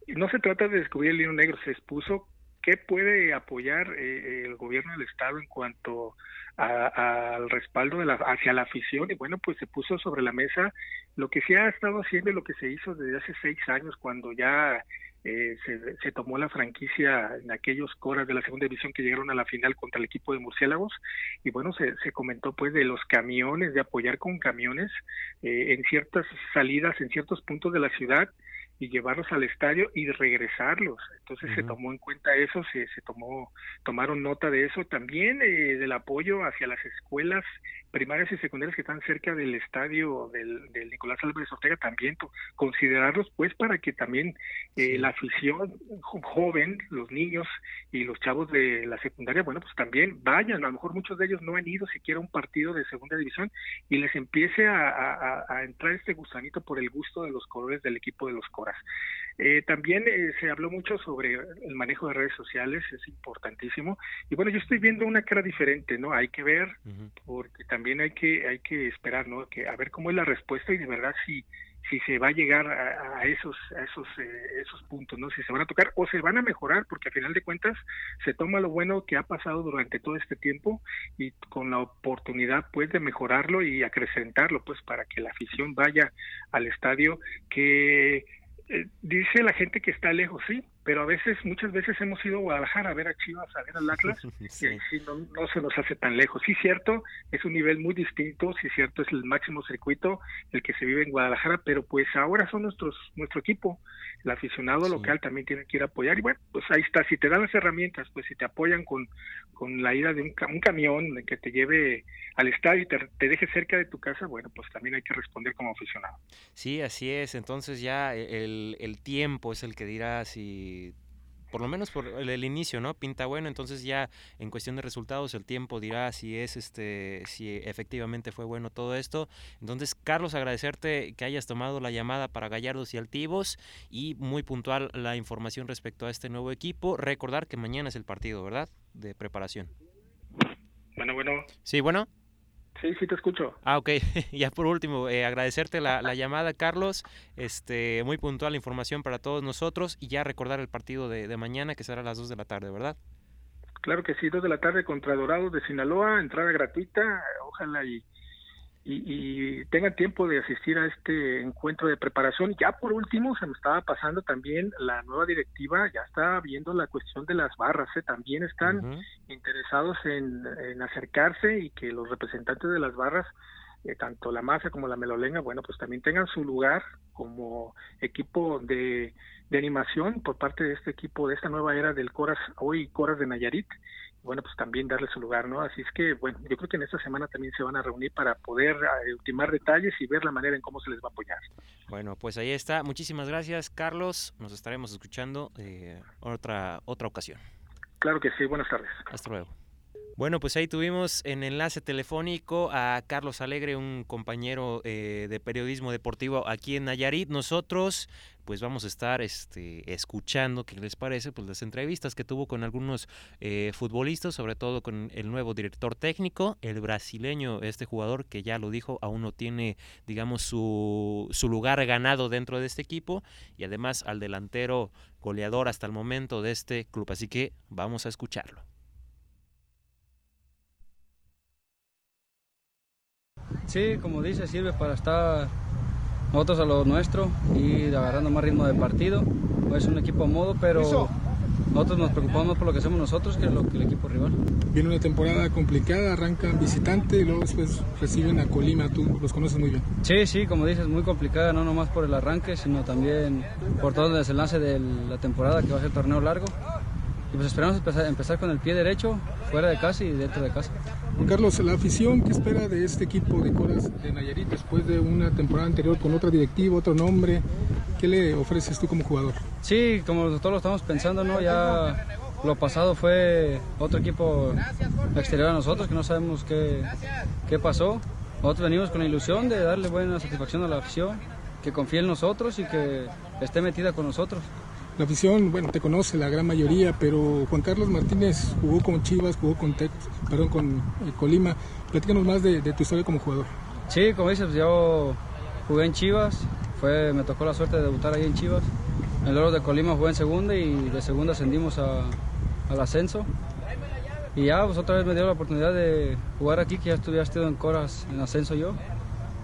no se trata de descubrir el hilo negro, se expuso ¿Qué puede apoyar eh, el gobierno del Estado en cuanto al respaldo de la, hacia la afición? Y bueno, pues se puso sobre la mesa lo que se ha estado haciendo y lo que se hizo desde hace seis años, cuando ya eh, se, tomó la franquicia en aquellos coras de la segunda división que llegaron a la final contra el equipo de murciélagos y bueno se, se comentó pues de los camiones de apoyar con camiones eh, en ciertas salidas en ciertos puntos de la ciudad y llevarlos al estadio y regresarlos. Entonces se tomó en cuenta eso, se, se tomó, tomaron nota de eso, también eh, del apoyo hacia las escuelas primarias y secundarias que están cerca del estadio del, del Nicolás Álvarez Ortega, también considerarlos pues para que también eh, la afición joven, los niños y los chavos de la secundaria, bueno, pues también vayan, a lo mejor muchos de ellos no han ido siquiera a un partido de segunda división y les empiece a, a entrar este gusanito por el gusto de los colores del equipo de los Coras. Eh, también eh, se habló mucho sobre el manejo de redes sociales, es importantísimo. Y bueno, yo estoy viendo una cara diferente, ¿no? Hay que ver, porque también hay que hay que esperar, ¿no? Que a ver cómo es la respuesta y de verdad si si se va a llegar a, esos a esos eh, esos puntos, ¿no? Si se van a tocar o se van a mejorar, porque al final de cuentas se toma lo bueno que ha pasado durante todo este tiempo y con la oportunidad pues de mejorarlo y acrecentarlo, pues para que la afición vaya al estadio que eh, dice la gente que está lejos, sí, pero a veces, muchas veces hemos ido a Guadalajara a ver a Chivas, a ver al Atlas, [LAUGHS] Sí. y no, no se nos hace tan lejos. Sí, cierto, es un nivel muy distinto, sí, cierto, es el máximo circuito el que se vive en Guadalajara, pero pues ahora son nuestros nuestro equipo, el aficionado Sí. local también tiene que ir a apoyar, y bueno, pues ahí está, si te dan las herramientas, pues si te apoyan con, con la ida de un, un camión que te lleve al estadio y te, te deje cerca de tu casa, bueno, pues también hay que responder como aficionado. Sí, así es. Entonces ya e, el, el tiempo es el que dirá si, por lo menos por el, el inicio, ¿no? Pinta bueno. Entonces ya en cuestión de resultados el tiempo dirá si es este, si efectivamente fue bueno todo esto. Entonces, Carlos, agradecerte que hayas tomado la llamada para Gallardos y Altivos y muy puntual la información respecto a este nuevo equipo. Recordar que mañana es el partido, ¿verdad? De preparación. Bueno, bueno, Sí, bueno. Sí, sí te escucho. Ah, ok. [LAUGHS] ya por último, eh, agradecerte la, la llamada, Carlos. Este, muy puntual la información para todos nosotros y ya recordar el partido de, de mañana que será a las 2 de la tarde, ¿verdad? Claro que sí, dos de la tarde contra Dorados de Sinaloa, entrada gratuita, ojalá y, y, y tengan tiempo de asistir a este encuentro de preparación. Ya por último, se me estaba pasando también la nueva directiva, ya está viendo la cuestión de las barras, ¿eh? también están interesados en, en acercarse y que los representantes de las barras, eh, tanto la masa como la melolenga, bueno, pues también tengan su lugar como equipo de, de animación por parte de este equipo, de esta nueva era del Coras, hoy Coras de Nayarit, bueno, pues también darle su lugar, ¿no? Así es que, bueno, yo creo que en esta semana también se van a reunir para poder eh, ultimar detalles y ver la manera en cómo se les va a apoyar. Bueno, pues ahí está. Muchísimas gracias, Carlos. Nos estaremos escuchando eh, otra, otra ocasión. Claro que sí, buenas tardes. Hasta luego. Bueno, pues ahí tuvimos en enlace telefónico a Carlos Alegre, un compañero eh, de periodismo deportivo aquí en Nayarit. Nosotros, pues vamos a estar este, escuchando, ¿qué les parece? Pues las entrevistas que tuvo con algunos eh, futbolistas, sobre todo con el nuevo director técnico, el brasileño, este jugador que ya lo dijo, aún no tiene, digamos, su, su lugar ganado dentro de este equipo, y además al delantero goleador hasta el momento de este club. Así que vamos a escucharlo. Sí, como dice, sirve para estar nosotros a lo nuestro y ir agarrando más ritmo de partido. Es un equipo a modo, pero nosotros nos preocupamos más por lo que hacemos nosotros que lo que el equipo rival. Viene una temporada complicada, arrancan visitante y luego después reciben a Colima, tú los conoces muy bien. Sí, sí, como dices, muy complicada, no nomás por el arranque, sino también por todo el desenlace de la temporada que va a ser torneo largo. Y pues esperamos empezar, empezar con el pie derecho, fuera de casa y dentro de casa. Carlos, la afición, ¿qué espera de este equipo de Coras de Nayarit después de una temporada anterior con otra directiva, otro nombre? ¿Qué le ofreces tú como jugador? Sí, como todos lo estamos pensando, ¿no? Ya lo pasado fue otro equipo exterior a nosotros que no sabemos qué, qué pasó. Nosotros venimos con la ilusión de darle buena satisfacción a la afición, que confíe en nosotros y que esté metida con nosotros. La afición, bueno, te conoce la gran mayoría, pero Juan Carlos Martínez jugó con Chivas, jugó con Tec, perdón, con eh, Colima. Platícanos más de, de tu historia como jugador. Sí, como dices, yo jugué en Chivas, fue, me tocó la suerte de debutar ahí en Chivas. En el Oro de Colima jugué en segunda y de segunda ascendimos a- al ascenso. Y ya, pues otra vez me dio la oportunidad de jugar aquí, que ya estuve estado en Coras en ascenso yo.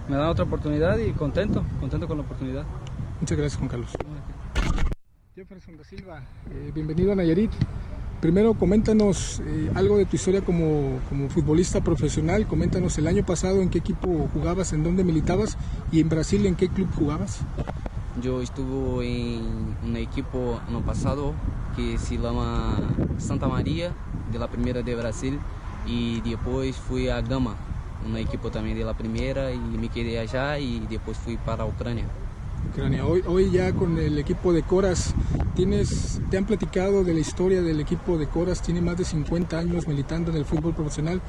Me dan otra oportunidad y contento, contento con la oportunidad. Muchas gracias, Juan Carlos. Jefferson da Silva, eh, bienvenido a Nayarit. Primero, coméntanos eh, algo de tu historia como, como futbolista profesional. Coméntanos el año pasado en qué equipo jugabas, en dónde militabas y en Brasil en qué club jugabas. Eu estuve em um equipo ano passado que se chama Santa Maria, de la primeira de Brasil, e depois fui a Gama, uma equipe também de la primeira, e me quedei allá e depois fui para a Ucrânia. Ucrania. Hoy, hoy ya con el equipo de Coras, tienes, te han platicado de la historia del equipo de Coras, tiene más de 50 años militando en el fútbol profesional.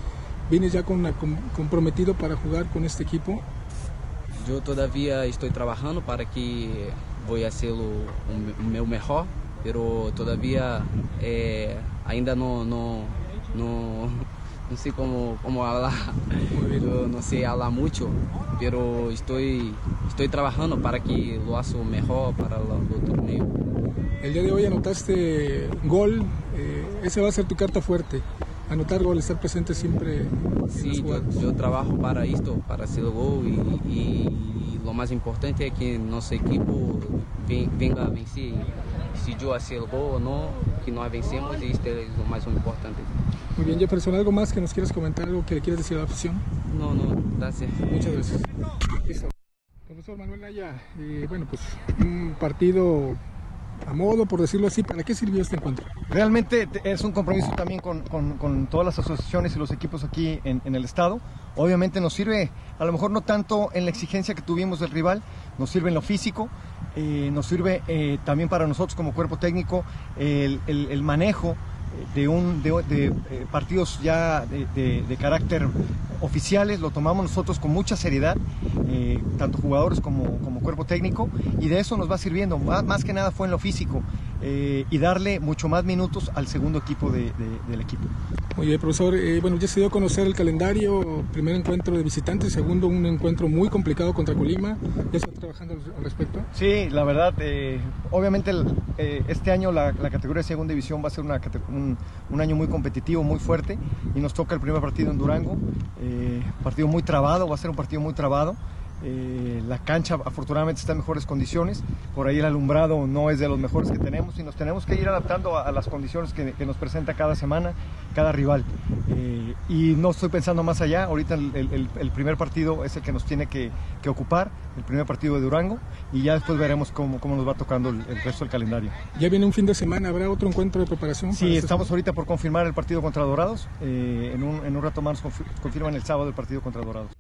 ¿Vienes ya con, com- comprometido para jugar con este equipo? Eu todavia estou trabalhando para que vou ser o, o me- o meu melhor, pero todavia eh, ainda não, não, não, não sei como, como falar, eu não sei falar [LAUGHS] muito, pero estou, estou trabalhando para que lo haga melhor para o, o torneio. El día de hoy anotaste gol, eh, ese va a ser tu carta fuerte. Anotar gol, estar presente siempre en eu, jugadas. eu trabalho para isto, para ser o gol e, e, e o mais importante é que nosso equipo ven- venga a vencer decidiu fazer o gol ou não, que nós vencemos e isso é o mais importante. Muy bien, Jefferson, ¿algo más que nos quieras comentar, algo que le quieras decir a la afición? Não, dá certo. Muchas gracias. Listo. Profesor Manuel Naya, eh, bueno, pues un partido a modo, por decirlo así, ¿para qué sirvió este encuentro? Realmente te- es un compromiso también con, con- con todas las asociaciones y los equipos aquí en, en el estado. Obviamente nos sirve, a lo mejor no tanto en la exigencia que tuvimos del rival, nos sirve en lo físico, eh, nos sirve eh, también para nosotros como cuerpo técnico el, manejo de, un, de, eh, partidos ya de, carácter oficiales, lo tomamos nosotros con mucha seriedad, tanto jugadores como, como cuerpo técnico, y de eso nos va sirviendo. Más, más que nada fue en lo físico eh, y darle mucho más minutos al segundo equipo de- de- del equipo. Muy bien, profesor, eh, bueno, ya se dio a conocer el calendario, primer encuentro de visitantes, segundo un encuentro muy complicado contra Colima, ¿ya se está trabajando al- respecto? Sí, la verdad, eh, obviamente el- eh, este año la, la categoría de segunda división va a ser una un, un año muy competitivo, muy fuerte, y nos toca el primer partido en Durango, eh, partido muy trabado, va a ser un partido muy trabado. Eh, la cancha afortunadamente está en mejores condiciones, por ahí el alumbrado no es de los mejores que tenemos y nos tenemos que ir adaptando a, a las condiciones que, que nos presenta cada semana, cada rival. Eh, y no estoy pensando más allá, ahorita el, el- el- el primer partido es el que nos tiene que, que ocupar, el primer partido de Durango, y ya después veremos cómo, cómo nos va tocando el, el resto del calendario. Ya viene un fin de semana, ¿habrá otro encuentro de preparación? para Sí, este estamos ahorita por confirmar el partido contra Dorados, eh, en, un, en un rato más nos confi- confirman el sábado el partido contra Dorados.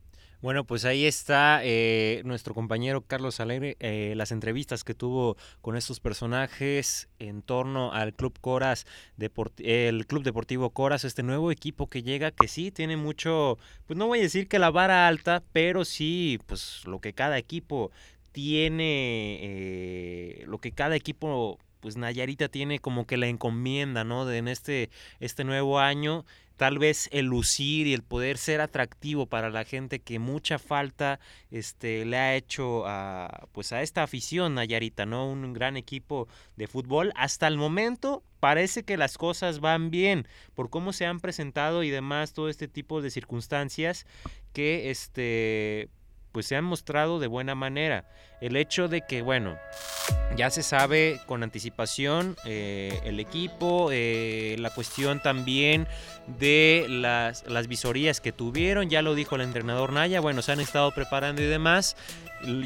Bueno, pues ahí está eh, nuestro compañero Carlos Alegre, eh, las entrevistas que tuvo con estos personajes en torno al Club Coras, el Club Deportivo Coras, este nuevo equipo que llega, que sí tiene mucho, pues no voy a decir que la vara alta, pero sí, pues lo que cada equipo tiene, eh, lo que cada equipo, pues Nayarita tiene como que la encomienda, ¿no? De en este, este nuevo año tal vez el lucir y el poder ser atractivo para la gente que mucha falta este le ha hecho a pues a esta afición Nayarita, ¿no? Un gran equipo de fútbol. Hasta el momento parece que las cosas van bien por cómo se han presentado y demás todo este tipo de circunstancias que este pues se han mostrado de buena manera. El hecho de que, bueno, ya se sabe con anticipación eh, el equipo, eh, la cuestión también de las, las visorías que tuvieron, ya lo dijo el entrenador Naya, bueno, se han estado preparando y demás,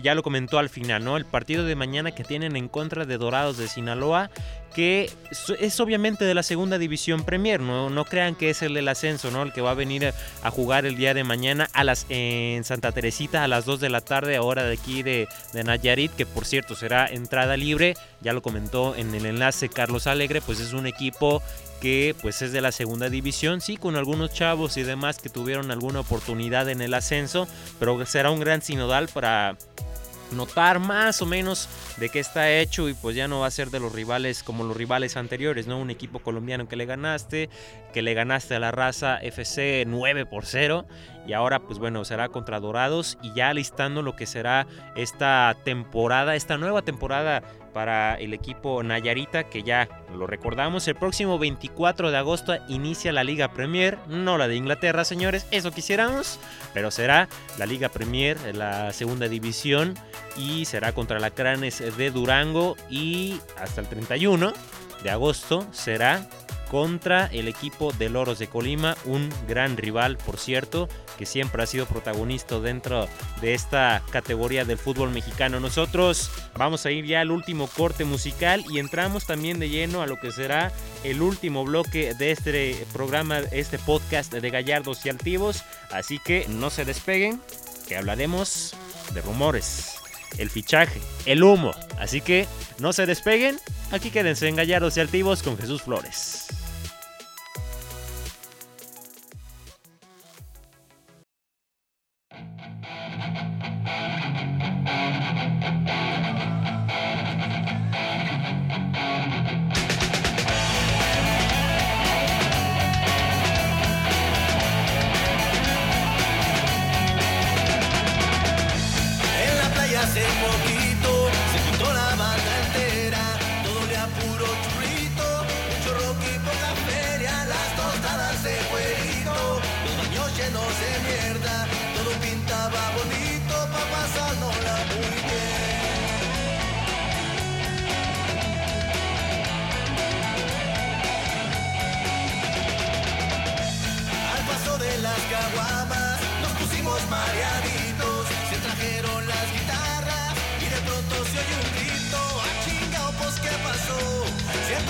ya lo comentó al final, ¿no? El partido de mañana que tienen en contra de Dorados de Sinaloa, que es- obviamente de la segunda división Premier, ¿no? No crean que es el del ascenso, ¿no? El que va a venir a, a jugar el día de mañana a las, en Santa Teresita a las 2 de la tarde, hora de aquí de, de Nayarit, que por cierto será entrada libre, ya lo comentó en el enlace Carlos Alegre, pues es un equipo que pues es de la segunda división, sí, con algunos chavos y demás que tuvieron alguna oportunidad en el ascenso, pero será un gran sinodal para notar más o menos de qué está hecho y pues ya no va a ser de los rivales como los rivales anteriores, ¿no? Un equipo colombiano que le ganaste, que le ganaste a la raza FC 9 por 0 y ahora pues bueno, será contra Dorados y ya listando lo que será esta temporada, esta nueva temporada para el equipo Nayarita, que ya lo recordamos, el próximo 24 de agosto inicia la Liga Premier, no la de Inglaterra, señores, eso quisiéramos, pero será la Liga Premier, la segunda división, y será contra la Cranes de Durango, y hasta el 31 de agosto será contra el equipo de Loros de Colima, un gran rival, por cierto, que siempre ha sido protagonista dentro de esta categoría del fútbol mexicano. Nosotros vamos a ir ya al último corte musical y entramos también de lleno a lo que será el último bloque de este programa, este podcast de Gallardos y Altivos. Así que no se despeguen, que hablaremos de rumores, el fichaje, el humo. Así que no se despeguen, aquí quédense en Gallardos y Altivos con Jesús Flores.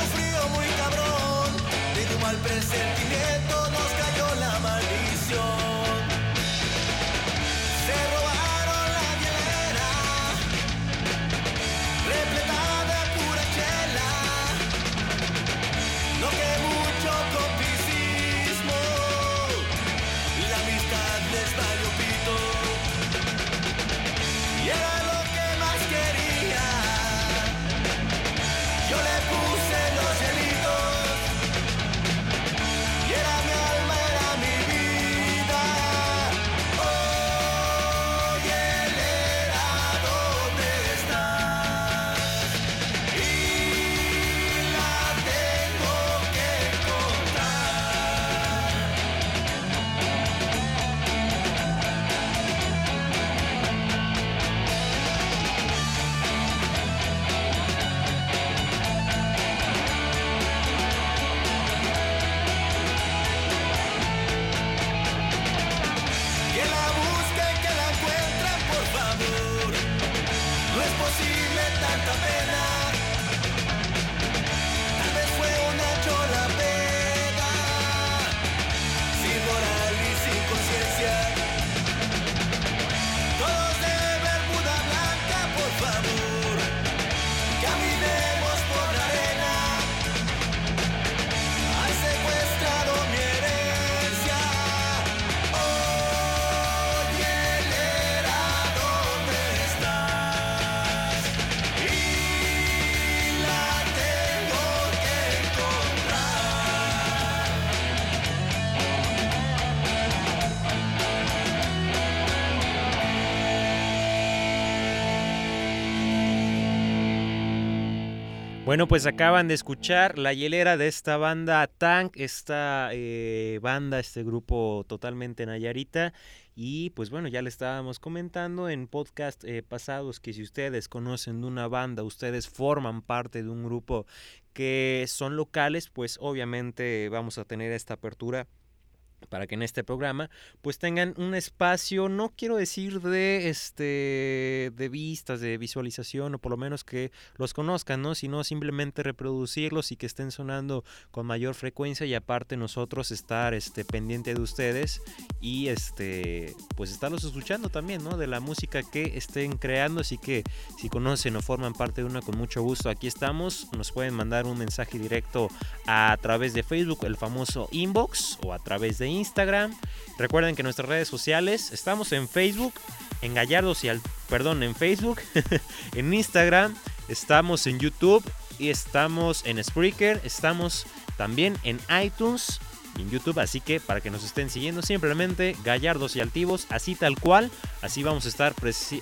Frío muy cabrón, de un mal presentimiento Bueno, pues acaban de escuchar la hielera de esta banda Tank, esta eh, banda, este grupo totalmente nayarita. Y pues bueno, ya le estábamos comentando en podcast eh, pasados que si ustedes conocen de una banda, ustedes forman parte de un grupo que son locales, pues obviamente vamos a tener esta apertura para que en este programa pues tengan un espacio, no quiero decir de este de vistas, de visualización o por lo menos que los conozcan, ¿no? Sino simplemente reproducirlos y que estén sonando con mayor frecuencia y aparte nosotros estar este pendiente de ustedes y este pues estarlos escuchando también, ¿no? De la música que estén creando, así que si conocen o forman parte de una con mucho gusto, aquí estamos, nos pueden mandar un mensaje directo a través de Facebook, el famoso inbox o a través de Instagram. Recuerden que nuestras redes sociales estamos en Facebook, en Gallardos y al perdón, en Facebook, [LAUGHS] en Instagram, estamos en YouTube y estamos en Spreaker, estamos también en iTunes en YouTube, así que para que nos estén siguiendo simplemente Gallardos y Altivos, así tal cual, así vamos a estar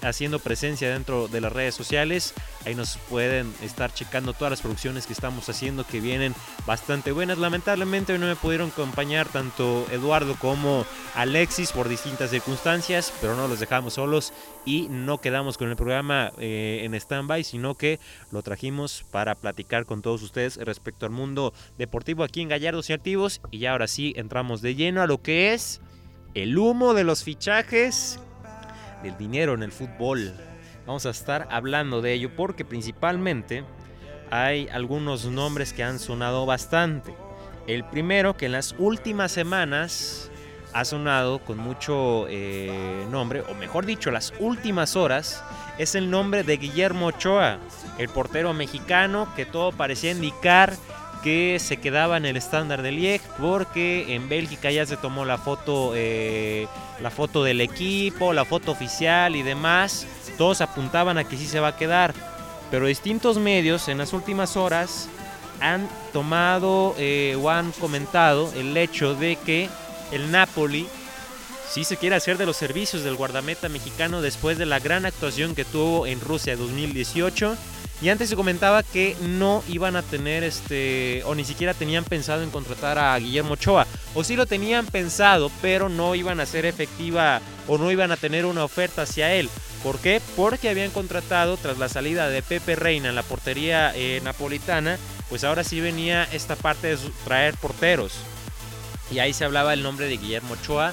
haciendo presencia dentro de las redes sociales, ahí nos pueden estar checando todas las producciones que estamos haciendo que vienen bastante buenas, lamentablemente hoy no me pudieron acompañar tanto Eduardo como Alexis por distintas circunstancias, pero no los dejamos solos y no quedamos con el programa eh, en stand-by, sino que lo trajimos para platicar con todos ustedes respecto al mundo deportivo aquí en Gallardos y Activos. Y ya ahora sí entramos de lleno a lo que es el humo de los fichajes del dinero en el fútbol. Vamos a estar hablando de ello porque principalmente hay algunos nombres que han sonado bastante. El primero que en las últimas semanas ha sonado con mucho eh, nombre, o mejor dicho, las últimas horas, es el nombre de Guillermo Ochoa, el portero mexicano que todo parecía indicar que se quedaba en el estándar de Liege porque en Bélgica ya se tomó la foto eh, la foto del equipo, la foto oficial y demás. Todos apuntaban a que sí se va a quedar, pero distintos medios en las últimas horas han tomado eh, o han comentado el hecho de que el Napoli sí se quiere hacer de los servicios del guardameta mexicano después de la gran actuación que tuvo en Rusia 2018. Y antes se comentaba que no iban a tener este, o ni siquiera tenían pensado en contratar a Guillermo Ochoa. O sí lo tenían pensado, pero no iban a ser efectiva o no iban a tener una oferta hacia él. ¿Por qué? Porque habían contratado tras la salida de Pepe Reina en la portería eh, napolitana, pues ahora sí venía esta parte de traer porteros. Y ahí se hablaba el nombre de Guillermo Ochoa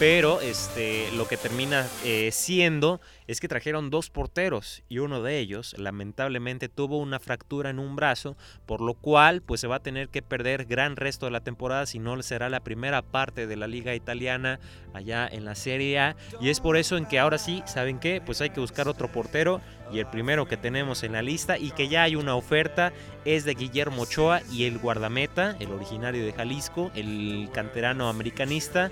pero este, lo que termina eh, siendo es que trajeron dos porteros y uno de ellos lamentablemente tuvo una fractura en un brazo, por lo cual pues se va a tener que perder gran resto de la temporada, si no será la primera parte de la liga italiana allá en la Serie A y es por eso en que ahora sí, ¿saben qué? Pues hay que buscar otro portero y el primero que tenemos en la lista y que ya hay una oferta es de Guillermo Ochoa y el guardameta, el originario de Jalisco, el canterano americanista,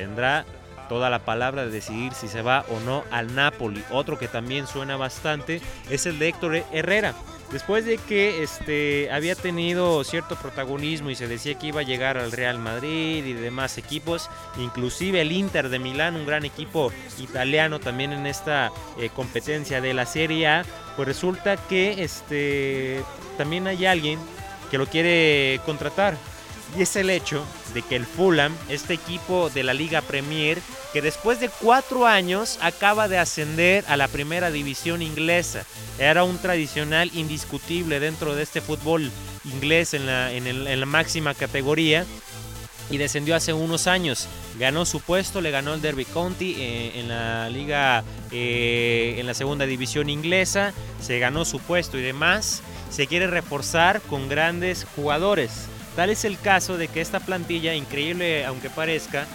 tendrá toda la palabra de decidir si se va o no al Napoli. Otro que también suena bastante es el de Héctor Herrera. Después de que este, había tenido cierto protagonismo y se decía que iba a llegar al Real Madrid y demás equipos, inclusive el Inter de Milán, un gran equipo italiano también en esta eh, competencia de la Serie A, pues resulta que este, también hay alguien que lo quiere contratar. Y es el hecho de que el Fulham, este equipo de la Liga Premier, que después de cuatro años acaba de ascender a la primera división inglesa. Era un tradicional indiscutible dentro de este fútbol inglés en la, en la máxima categoría y descendió hace unos años. Ganó su puesto, le ganó el Derby County eh, en la liga, eh, en la segunda división inglesa, se ganó su puesto y demás. Se quiere reforzar con grandes jugadores. Tal es el caso de que esta plantilla, increíble aunque parezca,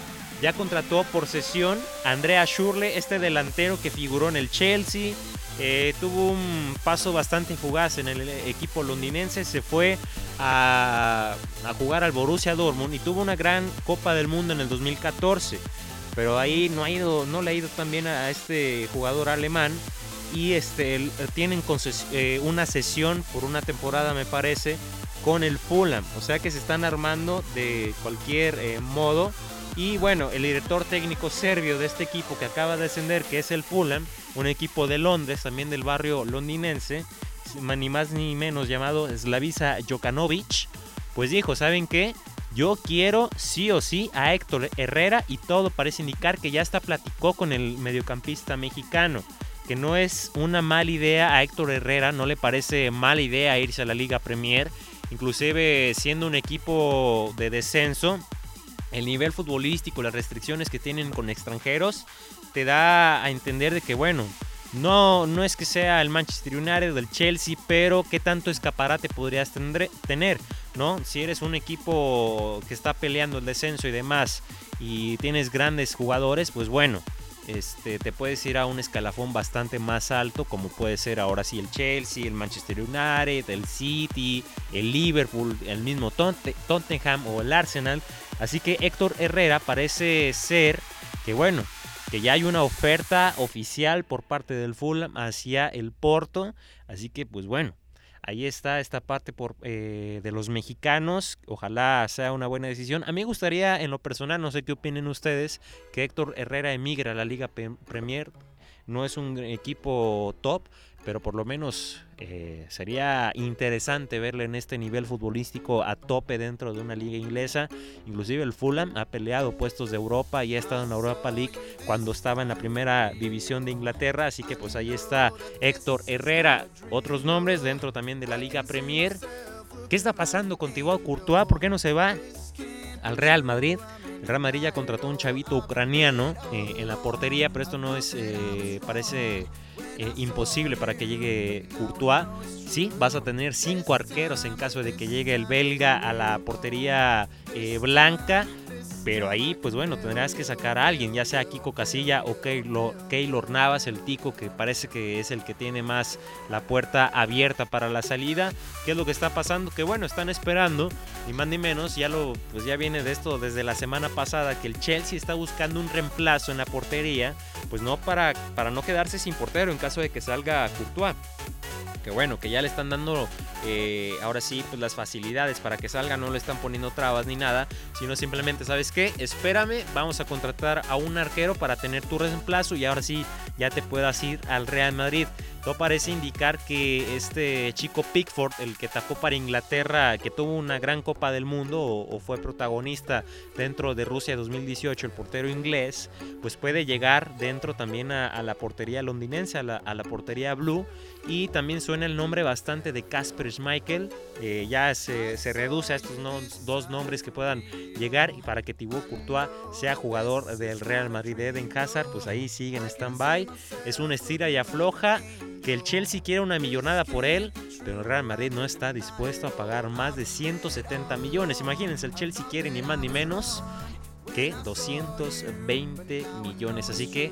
ya contrató por sesión a Andrea Schurle, este delantero que figuró en el Chelsea. Eh, tuvo un paso bastante fugaz en el equipo londinense, se fue a, a, jugar al Borussia Dortmund y tuvo una gran Copa del Mundo en el 2014. Pero ahí no, ha ido, no le ha ido tan bien a este jugador alemán y este, tienen eh, una sesión por una temporada me parece con el Fulham. O sea que se están armando de cualquier eh, modo. Y bueno, el director técnico serbio de este equipo que acaba de descender, que es el Fulham, un equipo de Londres, también del barrio londinense, ni más ni menos llamado Slavisa Jokanovic, pues dijo, ¿saben qué? Yo quiero sí o sí a Héctor Herrera y todo parece indicar que ya hasta platicó con el mediocampista mexicano. Que no es una mala idea a Héctor Herrera, no le parece mala idea irse a la Liga Premier inclusive siendo un equipo de descenso, el nivel futbolístico, las restricciones que tienen con extranjeros, te da a entender de que, bueno, no, no es que sea el Manchester United o el Chelsea, pero qué tanto escaparate podrías tener, ¿no? Si eres un equipo que está peleando el descenso y demás y tienes grandes jugadores, pues bueno, este, te puedes ir a un escalafón bastante más alto, como puede ser ahora sí el Chelsea, el Manchester United, el City, el Liverpool, el mismo Tottenham o el Arsenal. Así que Héctor Herrera parece ser que bueno, que ya hay una oferta oficial por parte del Fulham hacia el Porto. Así que pues bueno, ahí está esta parte por, eh, de los mexicanos. Ojalá sea una buena decisión. A mí me gustaría, en lo personal, no sé qué opinen ustedes, que Héctor Herrera emigre a la Liga Premier. No es un equipo top, pero por lo menos eh, sería interesante verle en este nivel futbolístico a tope dentro de una liga inglesa. Inclusive el Fulham ha peleado puestos de Europa y ha estado en la Europa League cuando estaba en la primera división de Inglaterra. Así que pues ahí está Héctor Herrera. Otros nombres dentro también de la Liga Premier. ¿Qué está pasando con Thibaut Courtois? ¿Por qué no se va al Real Madrid? El Real Madrid ya contrató un chavito ucraniano eh, en la portería, pero esto no es, eh, parece eh, imposible para que llegue Courtois. Sí, vas a tener cinco arqueros en caso de que llegue el belga a la portería eh, blanca. Pero ahí, pues bueno, tendrás que sacar a alguien, ya sea Kiko Casilla o Keylor, Keylor Navas, el tico que parece que es el que tiene más la puerta abierta para la salida. ¿Qué es lo que está pasando? Que bueno, están esperando, ni más ni menos, ya lo, pues ya viene de esto desde la semana pasada, que el Chelsea está buscando un reemplazo en la portería, pues no para, para no quedarse sin portero en caso de que salga Courtois que bueno, que ya le están dando eh, ahora sí pues las facilidades para que salga, no le están poniendo trabas ni nada, sino simplemente, ¿sabes qué? Espérame, vamos a contratar a un arquero para tener tu reemplazo y ahora sí ya te puedas ir al Real Madrid. Todo parece indicar que este chico Pickford, el que tapó para Inglaterra, que tuvo una gran Copa del Mundo o, fue protagonista dentro de Rusia 2018, el portero inglés, pues puede llegar dentro también a, la portería londinense, a la, a la, portería blue. Y también suena el nombre bastante de Casper Schmeichel. Eh, ya se, se, reduce a estos dos nombres que puedan llegar y para que Thibaut Courtois sea jugador del Real Madrid de Eden Hazard, pues ahí sigue en stand-by. Es una estira y afloja que el Chelsea quiere una millonada por él, pero el Real Madrid no está dispuesto a pagar más de 170 millones. Imagínense, el Chelsea quiere ni más ni menos que 220 millones. Así que,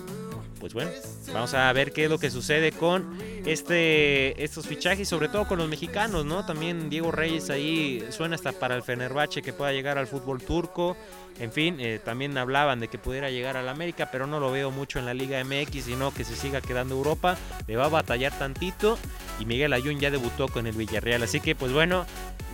pues bueno, vamos a ver qué es lo que sucede con este, estos fichajes, sobre todo con los mexicanos, ¿no? También Diego Reyes ahí suena hasta para el Fenerbahce que pueda llegar al fútbol turco. En fin, eh, también hablaban de que pudiera llegar al América, pero no lo veo mucho en la Liga MX, sino que se siga quedando Europa. Le va a batallar tantito. Y Miguel Ayun ya debutó con el Villarreal. Así que, pues bueno,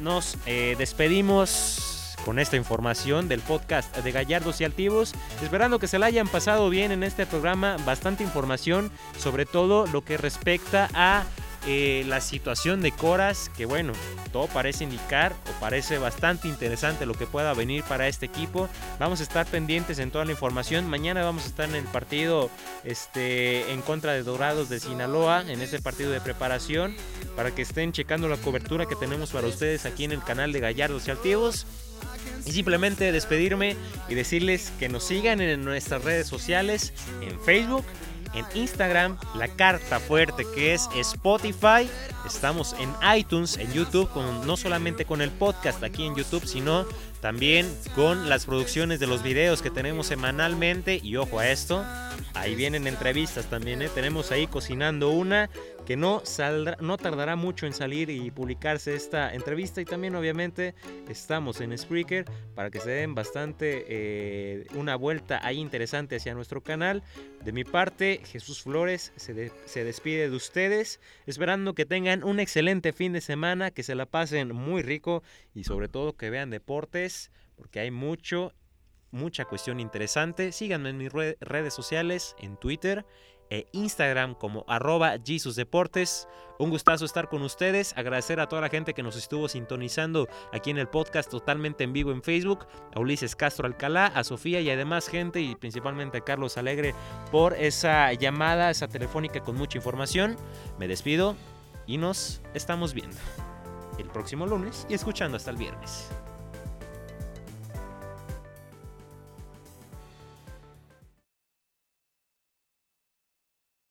nos eh, despedimos con esta información del podcast de Gallardos y Altivos, esperando que se la hayan pasado bien en este programa, bastante información, sobre todo lo que respecta a eh, la situación de Coras, que bueno, todo parece indicar o parece bastante interesante lo que pueda venir para este equipo. Vamos a estar pendientes en toda la información. Mañana vamos a estar en el partido este, en contra de Dorados de Sinaloa, en ese partido de preparación, para que estén checando la cobertura que tenemos para ustedes aquí en el canal de Gallardos y Altivos. Y simplemente despedirme y decirles que nos sigan en nuestras redes sociales, en Facebook, en Instagram, la carta fuerte que es Spotify. Estamos en iTunes, en YouTube, con, no solamente con el podcast aquí en YouTube, sino también con las producciones de los videos que tenemos semanalmente. Y ojo a esto, ahí vienen entrevistas también. ¿eh? Tenemos ahí cocinando una que no, saldrá, no tardará mucho en salir y publicarse esta entrevista. Y también obviamente estamos en Spreaker para que se den bastante eh, una vuelta ahí interesante hacia nuestro canal. De mi parte, Jesús Flores se, se despide de ustedes, esperando que tengan un excelente fin de semana, que se la pasen muy rico y sobre todo que vean deportes, porque hay mucho mucha cuestión interesante. Síganme en mis redes sociales, en Twitter e Instagram como arroba Deportes. Un gustazo estar con ustedes, agradecer a toda la gente que nos estuvo sintonizando aquí en el podcast totalmente en vivo en Facebook, a Ulises Castro Alcalá, a Sofía y además gente y principalmente a Carlos Alegre por esa llamada, esa telefónica con mucha información. Me despido y nos estamos viendo el próximo lunes y escuchando hasta el viernes.